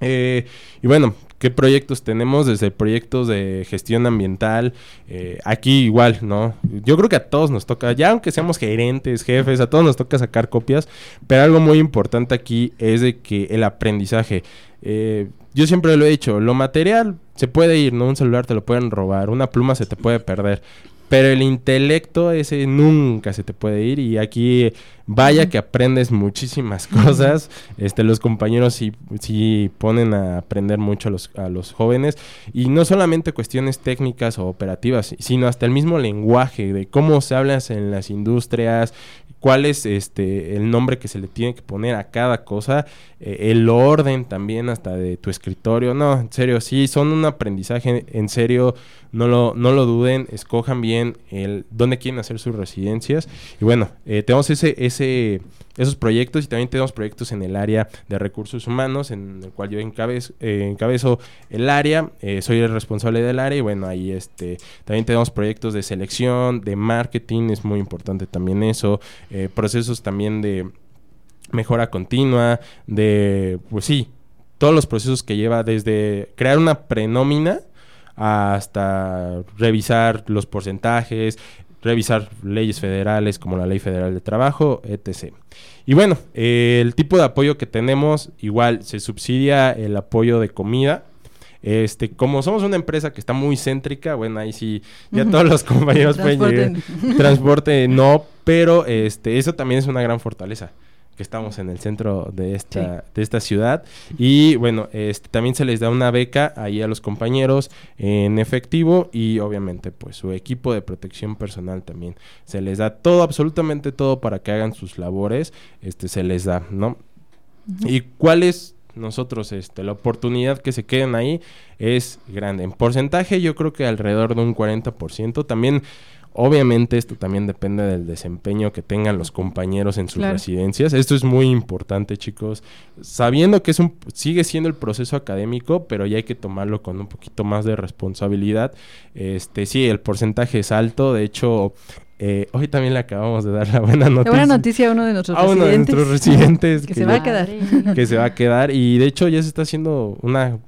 Eh, y bueno, ¿qué proyectos tenemos? Desde proyectos de gestión ambiental, eh, aquí igual, ¿no? Yo creo que a todos nos toca, ya aunque seamos gerentes, jefes, a todos nos toca sacar copias, pero algo muy importante aquí es de que el aprendizaje, eh, yo siempre lo he dicho, lo material se puede ir, ¿no? Un celular te lo pueden robar, una pluma se te puede perder, pero el intelecto ese nunca se te puede ir y aquí vaya que aprendes muchísimas cosas. Este, los compañeros sí, sí ponen a aprender mucho a los, a los jóvenes y no solamente cuestiones técnicas o operativas, sino hasta el mismo lenguaje de cómo se habla en las industrias, cuál es este el nombre que se le tiene que poner a cada cosa, eh, el orden también hasta de tu escritorio. No, en serio, sí, son un aprendizaje, en serio, no lo, no lo duden, escojan bien el dónde quieren hacer sus residencias. Y bueno, eh, tenemos ese, ese, esos proyectos y también tenemos proyectos en el área de recursos humanos, en el cual yo encabezo, eh, encabezo el área, soy el responsable del área y bueno, ahí este, también tenemos proyectos de selección, de marketing, es muy importante también eso, procesos también de mejora continua, de, pues sí, todos los procesos que lleva desde crear una prenómina hasta revisar los porcentajes, revisar leyes federales como la Ley Federal de Trabajo, etc. Y bueno, el tipo de apoyo que tenemos, igual se subsidia el apoyo de comida. Este, como somos una empresa que está muy céntrica, bueno, ahí sí, ya todos los compañeros pueden llegar. Transporte no, pero este, eso también es una gran fortaleza que estamos en el centro de esta, de esta ciudad. Y bueno, este, también se les da una beca ahí a los compañeros en efectivo y obviamente pues su equipo de protección personal también. Se les da todo, absolutamente todo para que hagan sus labores, este, se les da, ¿no? ¿Y cuál es nosotros este, la oportunidad que se queden ahí es grande. En porcentaje yo creo que alrededor de un 40%. También Obviamente esto también depende del desempeño que tengan los compañeros en sus residencias. Esto es muy importante, chicos. Sabiendo que es un sigue siendo el proceso académico, pero ya hay que tomarlo con un poquito más de responsabilidad. Este, sí, el porcentaje es alto. De hecho, eh, hoy también le acabamos de dar la buena noticia. La buena noticia a uno de nuestros a uno de nuestros residentes. que, se va a quedar. Que se va a quedar. Y de hecho ya se está haciendo una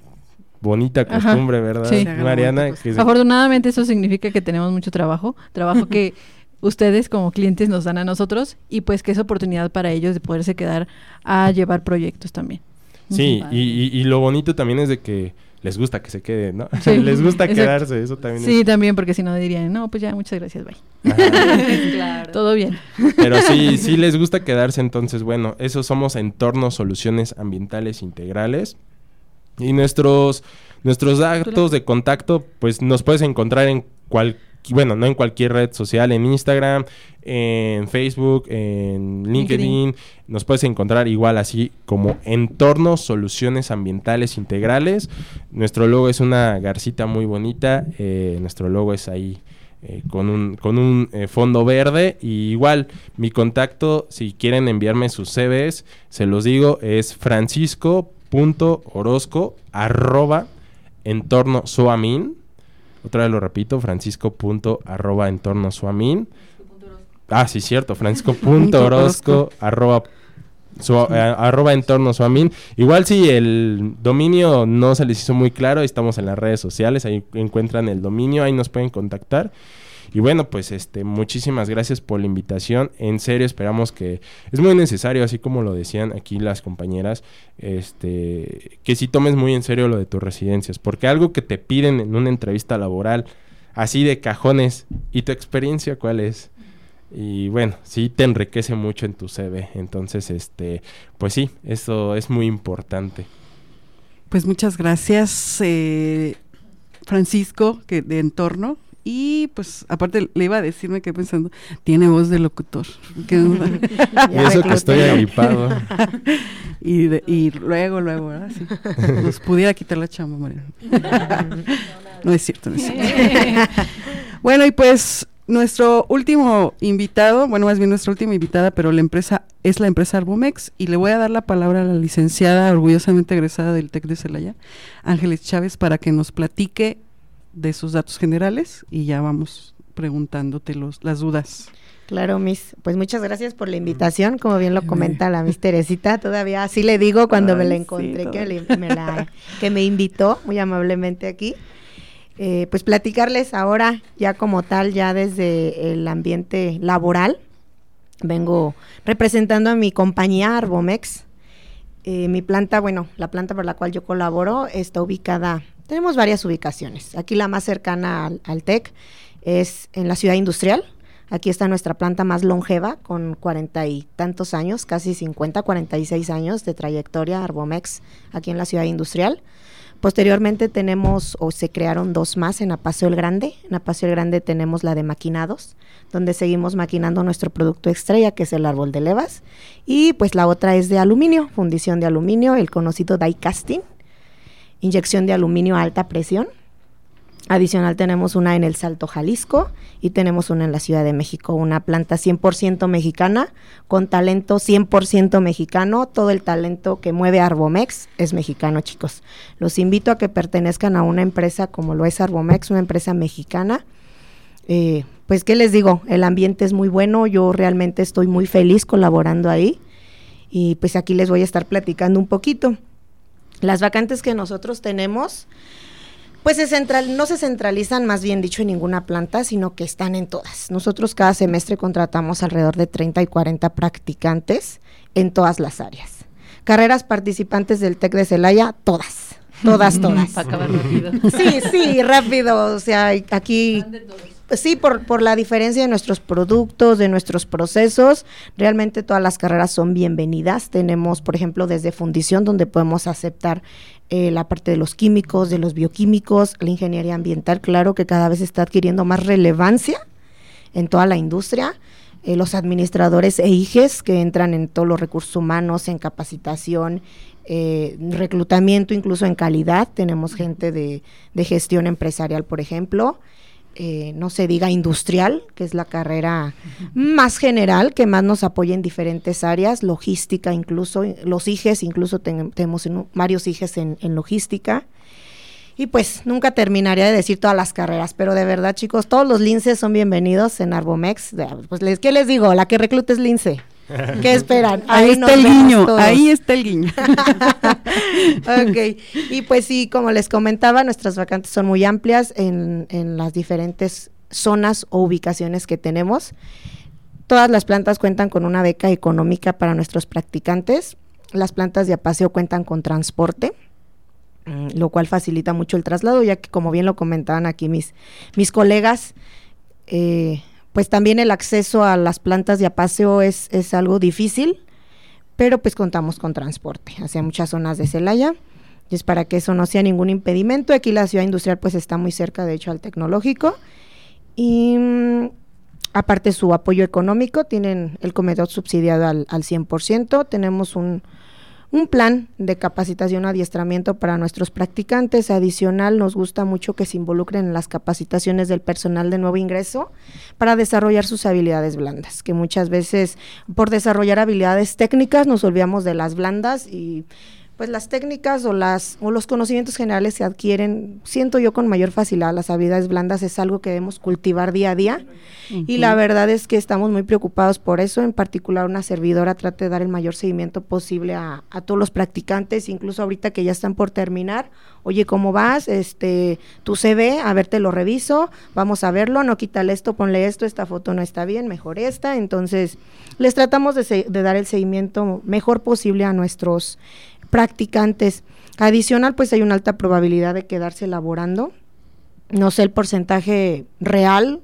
bonita costumbre, ¿verdad? Sí. Mariana. Afortunadamente eso significa que tenemos mucho trabajo, trabajo que ustedes como clientes nos dan a nosotros y pues que es oportunidad para ellos de poderse quedar a llevar proyectos también. Sí, y, lo bonito también es de que les gusta que se queden, ¿no? les gusta quedarse, eso también. Sí, también, porque si no dirían, no, pues ya, muchas gracias, bye. claro. Todo bien. Pero sí, sí les gusta quedarse, entonces, bueno, eso somos entornos, soluciones ambientales integrales. Y nuestros, nuestros datos de contacto, pues nos puedes encontrar en cual, bueno, no en cualquier red social, en Instagram, en Facebook, en LinkedIn. Nos puedes encontrar igual así como Entornos Soluciones Ambientales Integrales. Nuestro logo es una garcita muy bonita. Eh, nuestro logo es ahí. Eh, con un, con un eh, fondo verde y igual mi contacto si quieren enviarme sus CVs se los digo es francisco punto orozco arroba entorno suamin. Otra vez lo repito, francisco punto arroba entorno suamin. Ah, sí, cierto, francisco punto orozco arroba eh, arroba entorno suamin. Igual si el dominio no se les hizo muy claro, estamos en las redes sociales, ahí encuentran el dominio, ahí nos pueden contactar. Y bueno, pues este, muchísimas gracias por la invitación. En serio, esperamos que es muy necesario, así como lo decían aquí las compañeras, este, que si tomes muy en serio lo de tus residencias, porque algo que te piden en una entrevista laboral, así de cajones, ¿y tu experiencia cuál es? Y bueno, sí te enriquece mucho en tu CV. Entonces, este, pues sí, eso es muy importante. Pues muchas gracias, eh, Francisco, que de entorno, y pues aparte le iba a decirme que pensando, tiene voz de locutor. y eso que estoy agripado. y, y luego, luego, ¿verdad? Sí. Nos pudiera quitar la chamba, María. no es cierto, no es cierto. bueno, y pues nuestro último invitado, bueno, más bien nuestra última invitada, pero la empresa es la empresa Arbomex y le voy a dar la palabra a la licenciada orgullosamente egresada del TEC de Celaya, Ángeles Chávez, para que nos platique de sus datos generales y ya vamos preguntándote los, las dudas. Claro, Miss. Pues muchas gracias por la invitación. Como bien lo comenta la Miss Teresita, todavía así le digo cuando me la encontré, que, me la, que me invitó muy amablemente aquí. Eh, pues platicarles ahora ya como tal, ya desde el ambiente laboral. Vengo representando a mi compañía Arbomex. Eh, mi planta, bueno, la planta por la cual yo colaboro está ubicada, tenemos varias ubicaciones. Aquí la más cercana al, al TEC es en la ciudad industrial. Aquí está nuestra planta más longeva, con cuarenta y tantos años, casi 50, 46 años de trayectoria, Arbomex, aquí en la ciudad industrial. Posteriormente tenemos, o se crearon dos más en Apaseo el Grande. En Apaseo el Grande tenemos la de maquinados, donde seguimos maquinando nuestro producto estrella, que es el árbol de levas. Y pues la otra es de aluminio, fundición de aluminio, el conocido die casting, inyección de aluminio a alta presión. Adicional tenemos una en el Salto Jalisco y tenemos una en la Ciudad de México, una planta 100% mexicana con talento 100% mexicano. Todo el talento que mueve Arbomex es mexicano, chicos. Los invito a que pertenezcan a una empresa como lo es Arbomex, una empresa mexicana. Eh, pues, ¿qué les digo? El ambiente es muy bueno, yo realmente estoy muy feliz colaborando ahí y pues aquí les voy a estar platicando un poquito. Las vacantes que nosotros tenemos pues se central, no se centralizan, más bien dicho, en ninguna planta, sino que están en todas. Nosotros cada semestre contratamos alrededor de 30 y 40 practicantes en todas las áreas. Carreras participantes del TEC de Celaya, todas. Todas, todas. Para acabar rápido. Sí, sí, rápido. O sea, aquí sí, por, por la diferencia de nuestros productos, de nuestros procesos, realmente todas las carreras son bienvenidas. Tenemos, por ejemplo, desde fundición, donde podemos aceptar eh, la parte de los químicos, de los bioquímicos, la ingeniería ambiental, claro que cada vez está adquiriendo más relevancia en toda la industria. Eh, los administradores e IGES que entran en todos los recursos humanos, en capacitación, eh, reclutamiento, incluso en calidad. Tenemos gente de, de gestión empresarial, por ejemplo. Eh, no se diga industrial, que es la carrera más general, que más nos apoya en diferentes áreas, logística incluso, los IGES, incluso tenemos varios IGES en, logística. Y pues nunca terminaría de decir todas las carreras, pero de verdad chicos, todos los linces son bienvenidos en Arbomex. Pues les, ¿qué les digo? La que recluta es lince. ¿Qué esperan? Ahí, está el guiño, ahí está el guiño. ok, y pues sí, como les comentaba, nuestras vacantes son muy amplias en, en las diferentes zonas o ubicaciones que tenemos. Todas las plantas cuentan con una beca económica para nuestros practicantes. Las plantas de apaseo cuentan con transporte, mm, lo cual facilita mucho el traslado, ya que como bien lo comentaban aquí mis, mis colegas, eh, pues también el acceso a las plantas de apaseo es, es algo difícil, pero pues contamos con transporte hacia muchas zonas de Celaya. Y es para que eso no sea ningún impedimento. Aquí la ciudad industrial pues está muy cerca, de hecho, al tecnológico. Y mm, aparte su apoyo económico, tienen el comedor subsidiado al, al 100%. Tenemos un, un plan de capacitación adiestramiento para nuestros practicantes. Adicional, nos gusta mucho que se involucren en las capacitaciones del personal de nuevo ingreso para desarrollar sus habilidades blandas, que muchas veces por desarrollar habilidades técnicas nos olvidamos de las blandas y pues las técnicas o las o los conocimientos generales se adquieren, siento yo con mayor facilidad, las habilidades blandas es algo que debemos cultivar día a día. Y la verdad es que estamos muy preocupados por eso, en particular una servidora trata de dar el mayor seguimiento posible a, a todos los practicantes, incluso ahorita que ya están por terminar, oye, ¿cómo vas? Este, tu CV, a ver, te lo reviso, vamos a verlo, no quítale esto, ponle esto, esta foto no está bien, mejor esta, entonces les tratamos de, de dar el seguimiento mejor posible a nuestros practicantes. Adicional, pues hay una alta probabilidad de quedarse laborando. No sé el porcentaje real,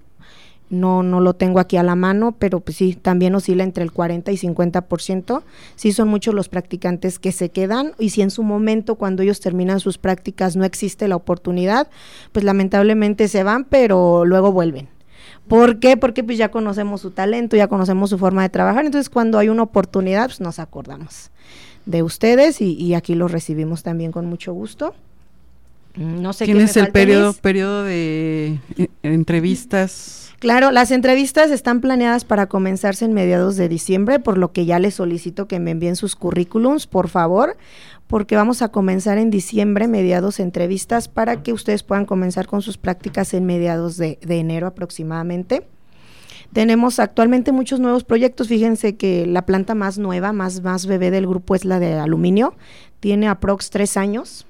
no, no lo tengo aquí a la mano, pero pues sí, también oscila entre el 40 y 50%. Sí son muchos los practicantes que se quedan y si en su momento cuando ellos terminan sus prácticas no existe la oportunidad, pues lamentablemente se van, pero luego vuelven. ¿Por qué? Porque pues ya conocemos su talento, ya conocemos su forma de trabajar, entonces cuando hay una oportunidad pues nos acordamos de ustedes y, aquí los recibimos también con mucho gusto. Mm, no sé ¿Quién es el periodo, periodo de eh, entrevistas? Claro, las entrevistas están planeadas para comenzarse en mediados de diciembre, por lo que ya les solicito que me envíen sus currículums, por favor, porque vamos a comenzar en diciembre, mediados entrevistas, para que ustedes puedan comenzar con sus prácticas en mediados de enero aproximadamente. Tenemos actualmente muchos nuevos proyectos. Fíjense que la planta más nueva, más, más bebé del grupo es la de aluminio. Tiene aprox tres años,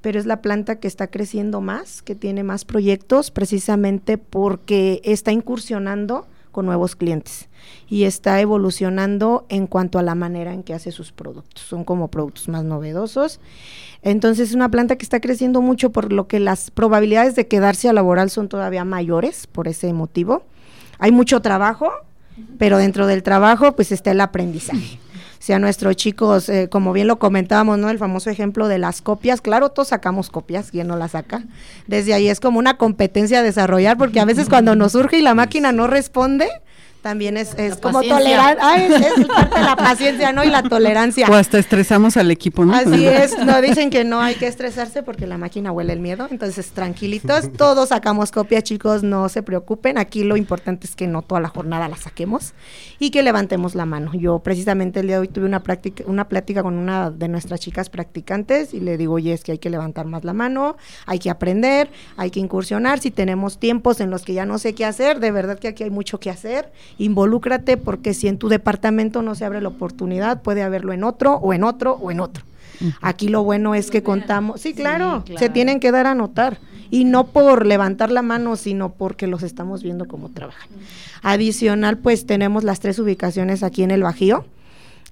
pero es la planta que está creciendo más, que tiene más proyectos, precisamente porque está incursionando con nuevos clientes y está evolucionando en cuanto a la manera en que hace sus productos. Son como productos más novedosos. Entonces es una planta que está creciendo mucho por lo que las probabilidades de quedarse a laboral son todavía mayores por ese motivo. Hay mucho trabajo, pero dentro del trabajo pues está el aprendizaje si a nuestros chicos, eh, como bien lo comentábamos, ¿no? El famoso ejemplo de las copias, claro, todos sacamos copias, ¿quién no las saca? Desde ahí es como una competencia a desarrollar, porque a veces cuando nos surge y la máquina no responde, también es, es como tolerar, es, parte de la paciencia, ¿no? Y la tolerancia. O hasta estresamos al equipo, ¿no? Así es, no dicen que no hay que estresarse porque la máquina huele el miedo, entonces tranquilitos, todos sacamos copia, chicos, no se preocupen, aquí lo importante es que no toda la jornada la saquemos y que levantemos la mano. Yo precisamente el día de hoy tuve una práctica, una plática con una de nuestras chicas practicantes y le digo, oye, es que hay que levantar más la mano, hay que aprender, hay que incursionar, si tenemos tiempos en los que ya no sé qué hacer, de verdad que aquí hay mucho que hacer involúcrate porque si en tu departamento no se abre la oportunidad, puede haberlo en otro o en otro o en otro. Aquí lo bueno es que contamos, sí claro, se tienen que dar a notar y no por levantar la mano, sino porque los estamos viendo cómo trabajan. Adicional, pues tenemos las tres ubicaciones aquí en el Bajío.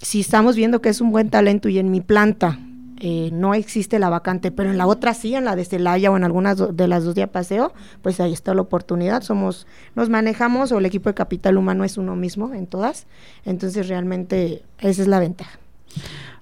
Si estamos viendo que es un buen talento y en mi planta eh, no existe la vacante, pero en la otra sí, en la de Celaya o en algunas de las dos de paseo, pues ahí está la oportunidad. Somos, nos manejamos o el equipo de capital humano es uno mismo en todas, entonces realmente esa es la ventaja.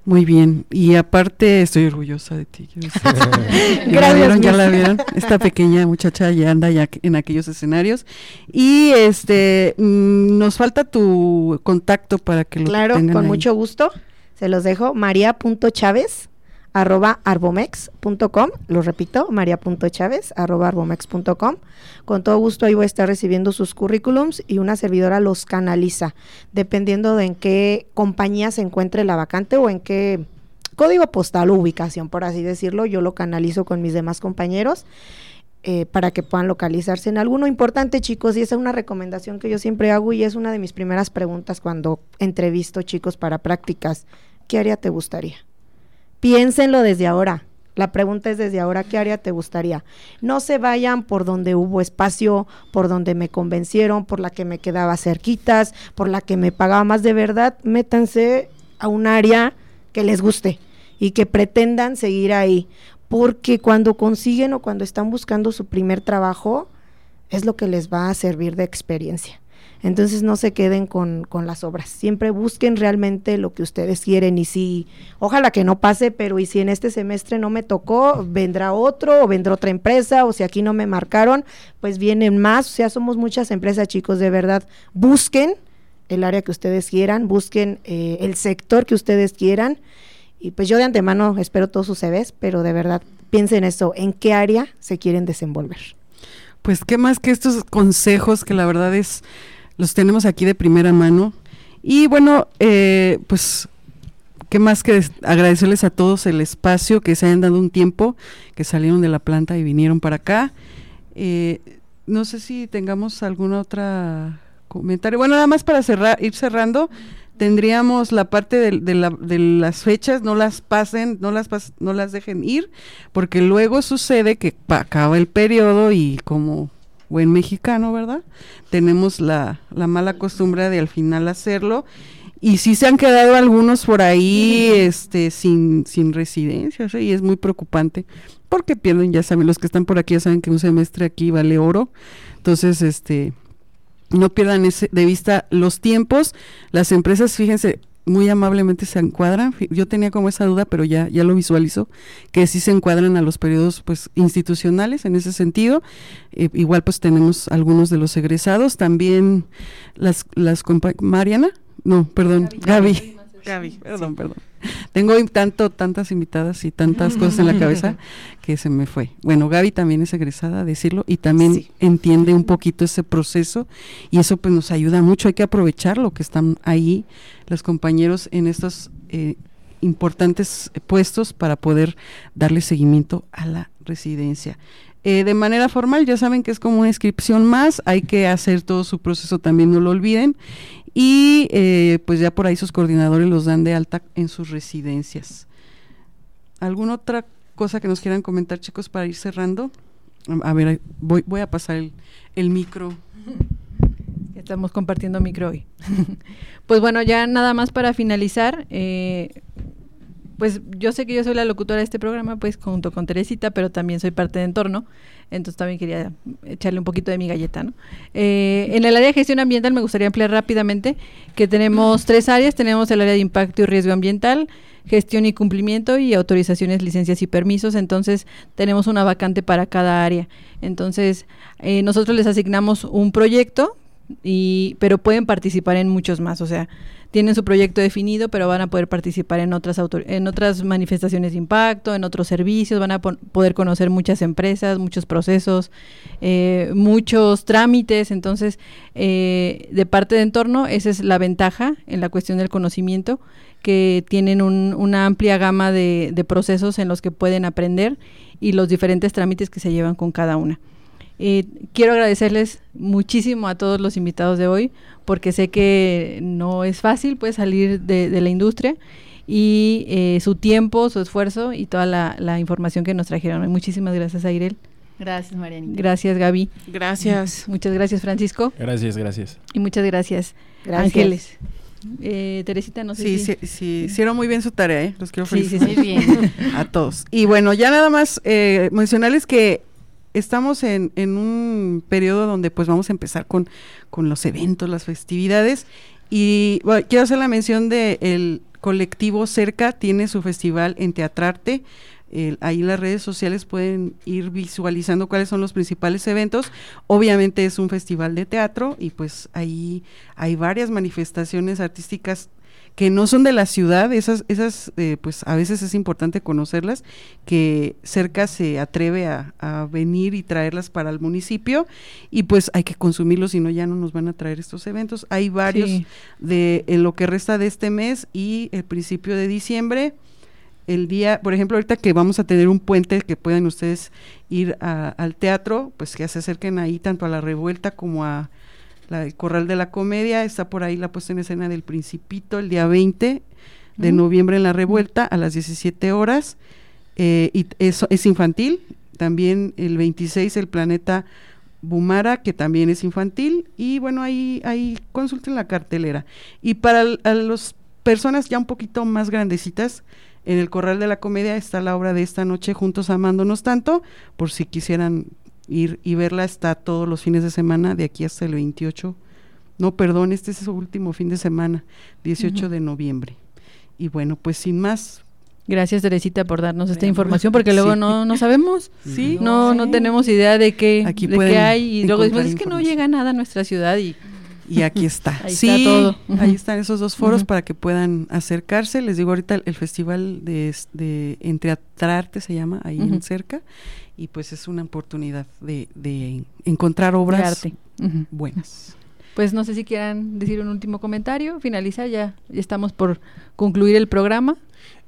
Muy bien, y aparte estoy orgullosa de ti. Gracias. ¿Ya vieron? ¿Ya la vieron? Esta pequeña muchacha ya anda ya en aquellos escenarios. Y este, mm, nos falta tu contacto para que lo Claro, con mucho gusto. Se los dejo. María.chávez arroba arbomex.com, lo repito, maría.chávez arroba arbomex.com. Con todo gusto ahí voy a estar recibiendo sus currículums y una servidora los canaliza, dependiendo de en qué compañía se encuentre la vacante o en qué código postal o ubicación, por así decirlo, yo lo canalizo con mis demás compañeros. Eh, para que puedan localizarse en alguno importante, chicos, y esa es una recomendación que yo siempre hago y es una de mis primeras preguntas cuando entrevisto chicos para prácticas. ¿Qué área te gustaría? Piénsenlo desde ahora. La pregunta es desde ahora, ¿qué área te gustaría? No se vayan por donde hubo espacio, por donde me convencieron, por la que me quedaba cerquitas, por la que me pagaba más de verdad. Métanse a un área que les guste y que pretendan seguir ahí. Porque cuando consiguen o cuando están buscando su primer trabajo, es lo que les va a servir de experiencia. Entonces no se queden con, las obras, siempre busquen realmente lo que ustedes quieren y si, ojalá que no pase, pero y si en este semestre no me tocó, vendrá otro o vendrá otra empresa o si aquí no me marcaron, pues vienen más, o sea, somos muchas empresas chicos, de verdad, busquen el área que ustedes quieran, busquen eh, el sector que ustedes quieran. Y pues yo de antemano espero todos sus CVs, pero de verdad piensen eso, en qué área se quieren desenvolver. Pues qué más que estos consejos que la verdad es los tenemos aquí de primera mano. Y bueno, eh, pues, ¿qué más que agradecerles a todos el espacio, que se hayan dado un tiempo, que salieron de la planta y vinieron para acá? Eh, no sé si tengamos alguna otra comentario. Bueno, nada más para cerrar, ir cerrando, tendríamos la parte de, de, las fechas, no las pasen, no las, no las dejen ir, porque luego sucede que acaba el periodo y como buen mexicano, ¿verdad? Tenemos la, la mala costumbre de al final hacerlo. Y sí se han quedado algunos por ahí este, sin, sin residencia, y es muy preocupante, porque pierden, ya saben, los que están por aquí ya saben que un semestre aquí vale oro. Entonces, este, no pierdan ese, de vista los tiempos. Las empresas, fíjense, muy amablemente se encuadran. Yo tenía como esa duda, pero ya, ya lo visualizo, que sí se encuadran a los periodos pues institucionales en ese sentido. Eh, igual pues tenemos algunos de los egresados, también las, las Mariana, no, perdón, Gaby. Gaby, perdón, perdón. Tengo tanto, tantas invitadas y tantas cosas en la cabeza que se me fue. Bueno, Gaby también es egresada, a decirlo, y también entiende un poquito ese proceso y eso pues nos ayuda mucho. Hay que aprovechar lo que están ahí los compañeros en estos eh, importantes puestos para poder darle seguimiento a la residencia. Eh, de manera formal, ya saben que es como una inscripción más, hay que hacer todo su proceso, también no lo olviden y eh, pues ya por ahí sus coordinadores los dan de alta en sus residencias. ¿Alguna otra cosa que nos quieran comentar, chicos, para ir cerrando? A ver, voy, voy a pasar el, el micro. estamos compartiendo micro hoy. pues bueno, ya nada más para finalizar, eh, pues yo sé que yo soy la locutora de este programa, pues junto con Teresita, pero también soy parte de entorno, entonces también quería echarle un poquito de mi galleta, ¿no? Eh, en el área de gestión ambiental me gustaría ampliar rápidamente que tenemos tres áreas, tenemos el área de impacto y riesgo ambiental, gestión y cumplimiento y autorizaciones, licencias y permisos. Entonces tenemos una vacante para cada área. Entonces eh, nosotros les asignamos un proyecto y pero pueden participar en muchos más. O sea, tienen su proyecto definido, pero van a poder participar en otras en otras manifestaciones de impacto, en otros servicios, van a poder conocer muchas empresas, muchos procesos, eh, muchos trámites. Entonces, eh, de parte de entorno, esa es la ventaja en la cuestión del conocimiento que tienen una amplia gama de, procesos en los que pueden aprender y los diferentes trámites que se llevan con cada una. Eh, quiero agradecerles muchísimo a todos los invitados de hoy, porque sé que no es fácil pues salir de, la industria y eh, su tiempo, su esfuerzo y toda la, información que nos trajeron. Muchísimas gracias, Airel. Gracias, Marianita. Gracias, Gaby. Gracias. Muchas gracias, Francisco. Gracias, gracias. Y muchas gracias, gracias. Ángeles. Eh, Teresita, no sé sí, si... Sí, sí, hicieron muy bien su tarea, ¿eh? Los quiero felicitar. Sí, sí, bien. a todos. Y bueno, ya nada más eh, mencionarles que estamos en, en, un periodo donde pues vamos a empezar con, con los eventos, las festividades. Y quiero hacer la mención de el colectivo Cerca, tiene su festival en Teatrarte ahí las redes sociales pueden ir visualizando cuáles son los principales eventos. Obviamente es un festival de teatro y pues ahí hay varias manifestaciones artísticas que no son de la ciudad, esas, esas eh, pues a veces es importante conocerlas, que cerca se atreve a, venir y traerlas para el municipio y pues hay que consumirlos, si no ya no nos van a traer estos eventos. Hay varios de en lo que resta de este mes y el principio de diciembre el día, por ejemplo, ahorita que vamos a tener un puente que puedan ustedes ir al teatro, pues que se acerquen ahí tanto a la revuelta como a la, el Corral de la Comedia, está por ahí la puesta en escena del Principito el día 20 de noviembre en la revuelta a las 17 horas, eh, y eso es infantil, también el 26 el Planeta Bumara, que también es infantil, y bueno, ahí, ahí consulten la cartelera. Y para las personas ya un poquito más grandecitas, en el Corral de la Comedia está la obra de esta noche, Juntos Amándonos Tanto, por si quisieran ir y verla, está todos los fines de semana, de aquí hasta el 28. No, perdón, este es su último fin de semana, 18 de noviembre. Y bueno, pues sin más, Gracias Teresita por darnos esta información porque luego no, no sabemos, sí, no, no tenemos idea de qué, de qué hay y luego decimos es que no llega nada a nuestra ciudad y y aquí está. ahí sí, está todo. Ahí están esos dos foros para que puedan acercarse. Les digo ahorita el, festival de, de Entreatrarte se llama, ahí en cerca, y pues es una oportunidad de, de encontrar obras buenas. Pues no sé si quieran decir un último comentario, finalizar ya, ya estamos por concluir el programa.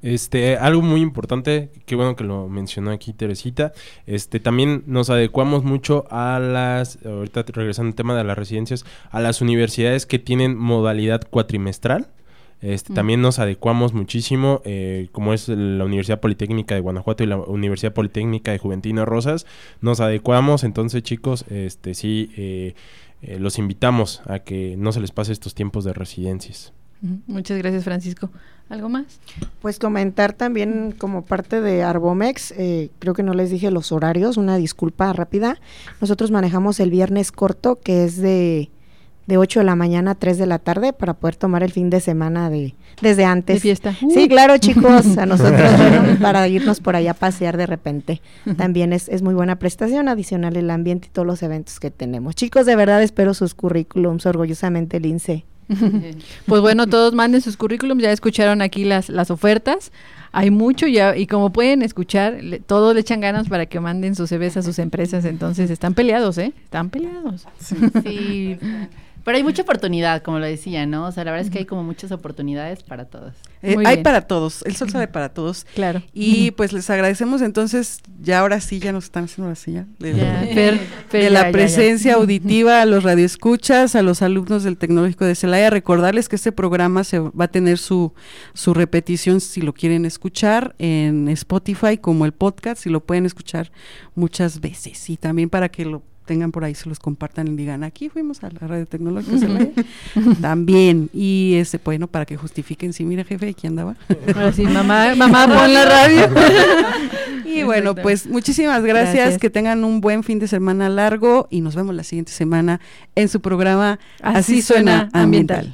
Este, algo muy importante, qué bueno que lo mencionó aquí Teresita, este, también nos adecuamos mucho a las, ahorita regresando al tema de las residencias, a las universidades que tienen modalidad cuatrimestral. Este, mm. También nos adecuamos muchísimo, eh, como es la Universidad Politécnica de Guanajuato y la Universidad Politécnica de Juventino Rosas, nos adecuamos, entonces chicos, este, sí, eh, eh, los invitamos a que no se les pase estos tiempos de residencias. Muchas gracias, Francisco. ¿Algo más? Pues comentar también como parte de Arbomex, eh, creo que no les dije los horarios, una disculpa rápida. Nosotros manejamos el viernes corto, que es de, de 8 de la mañana a 3 de la tarde, para poder tomar el fin de semana de desde antes. De fiesta. Sí, claro, chicos, a nosotros, para irnos por allá a pasear de repente. También es, es muy buena prestación, adicional el ambiente y todos los eventos que tenemos. Chicos, de verdad espero sus currículums, orgullosamente el INSE pues bueno, todos manden sus currículums, ya escucharon aquí las, las ofertas. Hay mucho ya, y como pueden escuchar, todos le echan ganas para que manden sus CVs a sus empresas, entonces están peleados, ¿eh? Están peleados. sí. Pero hay mucha oportunidad, como lo decía, ¿no? O sea, la verdad es que hay como muchas oportunidades para todos. Eh, hay para todos, el sol sale para todos. Claro. Y pues les agradecemos entonces, ya ahora sí, ya nos están haciendo la silla, de, la presencia auditiva a los radioescuchas, a los alumnos del Tecnológico de Celaya. Recordarles que este programa se va a tener su, su repetición si lo quieren escuchar en Spotify como el podcast, y lo pueden escuchar muchas veces. Y también para que lo tengan por ahí, se los compartan y digan, aquí fuimos a la radio tecnológica. También. Y ese, bueno, para que justifiquen, sí, mira, jefe, aquí andaba. Ahora sí, mamá, mamá, pon la radio. y bueno, pues muchísimas gracias, Gracias. que tengan un buen fin de semana largo y nos vemos la siguiente semana en su programa Así, suena ambiental.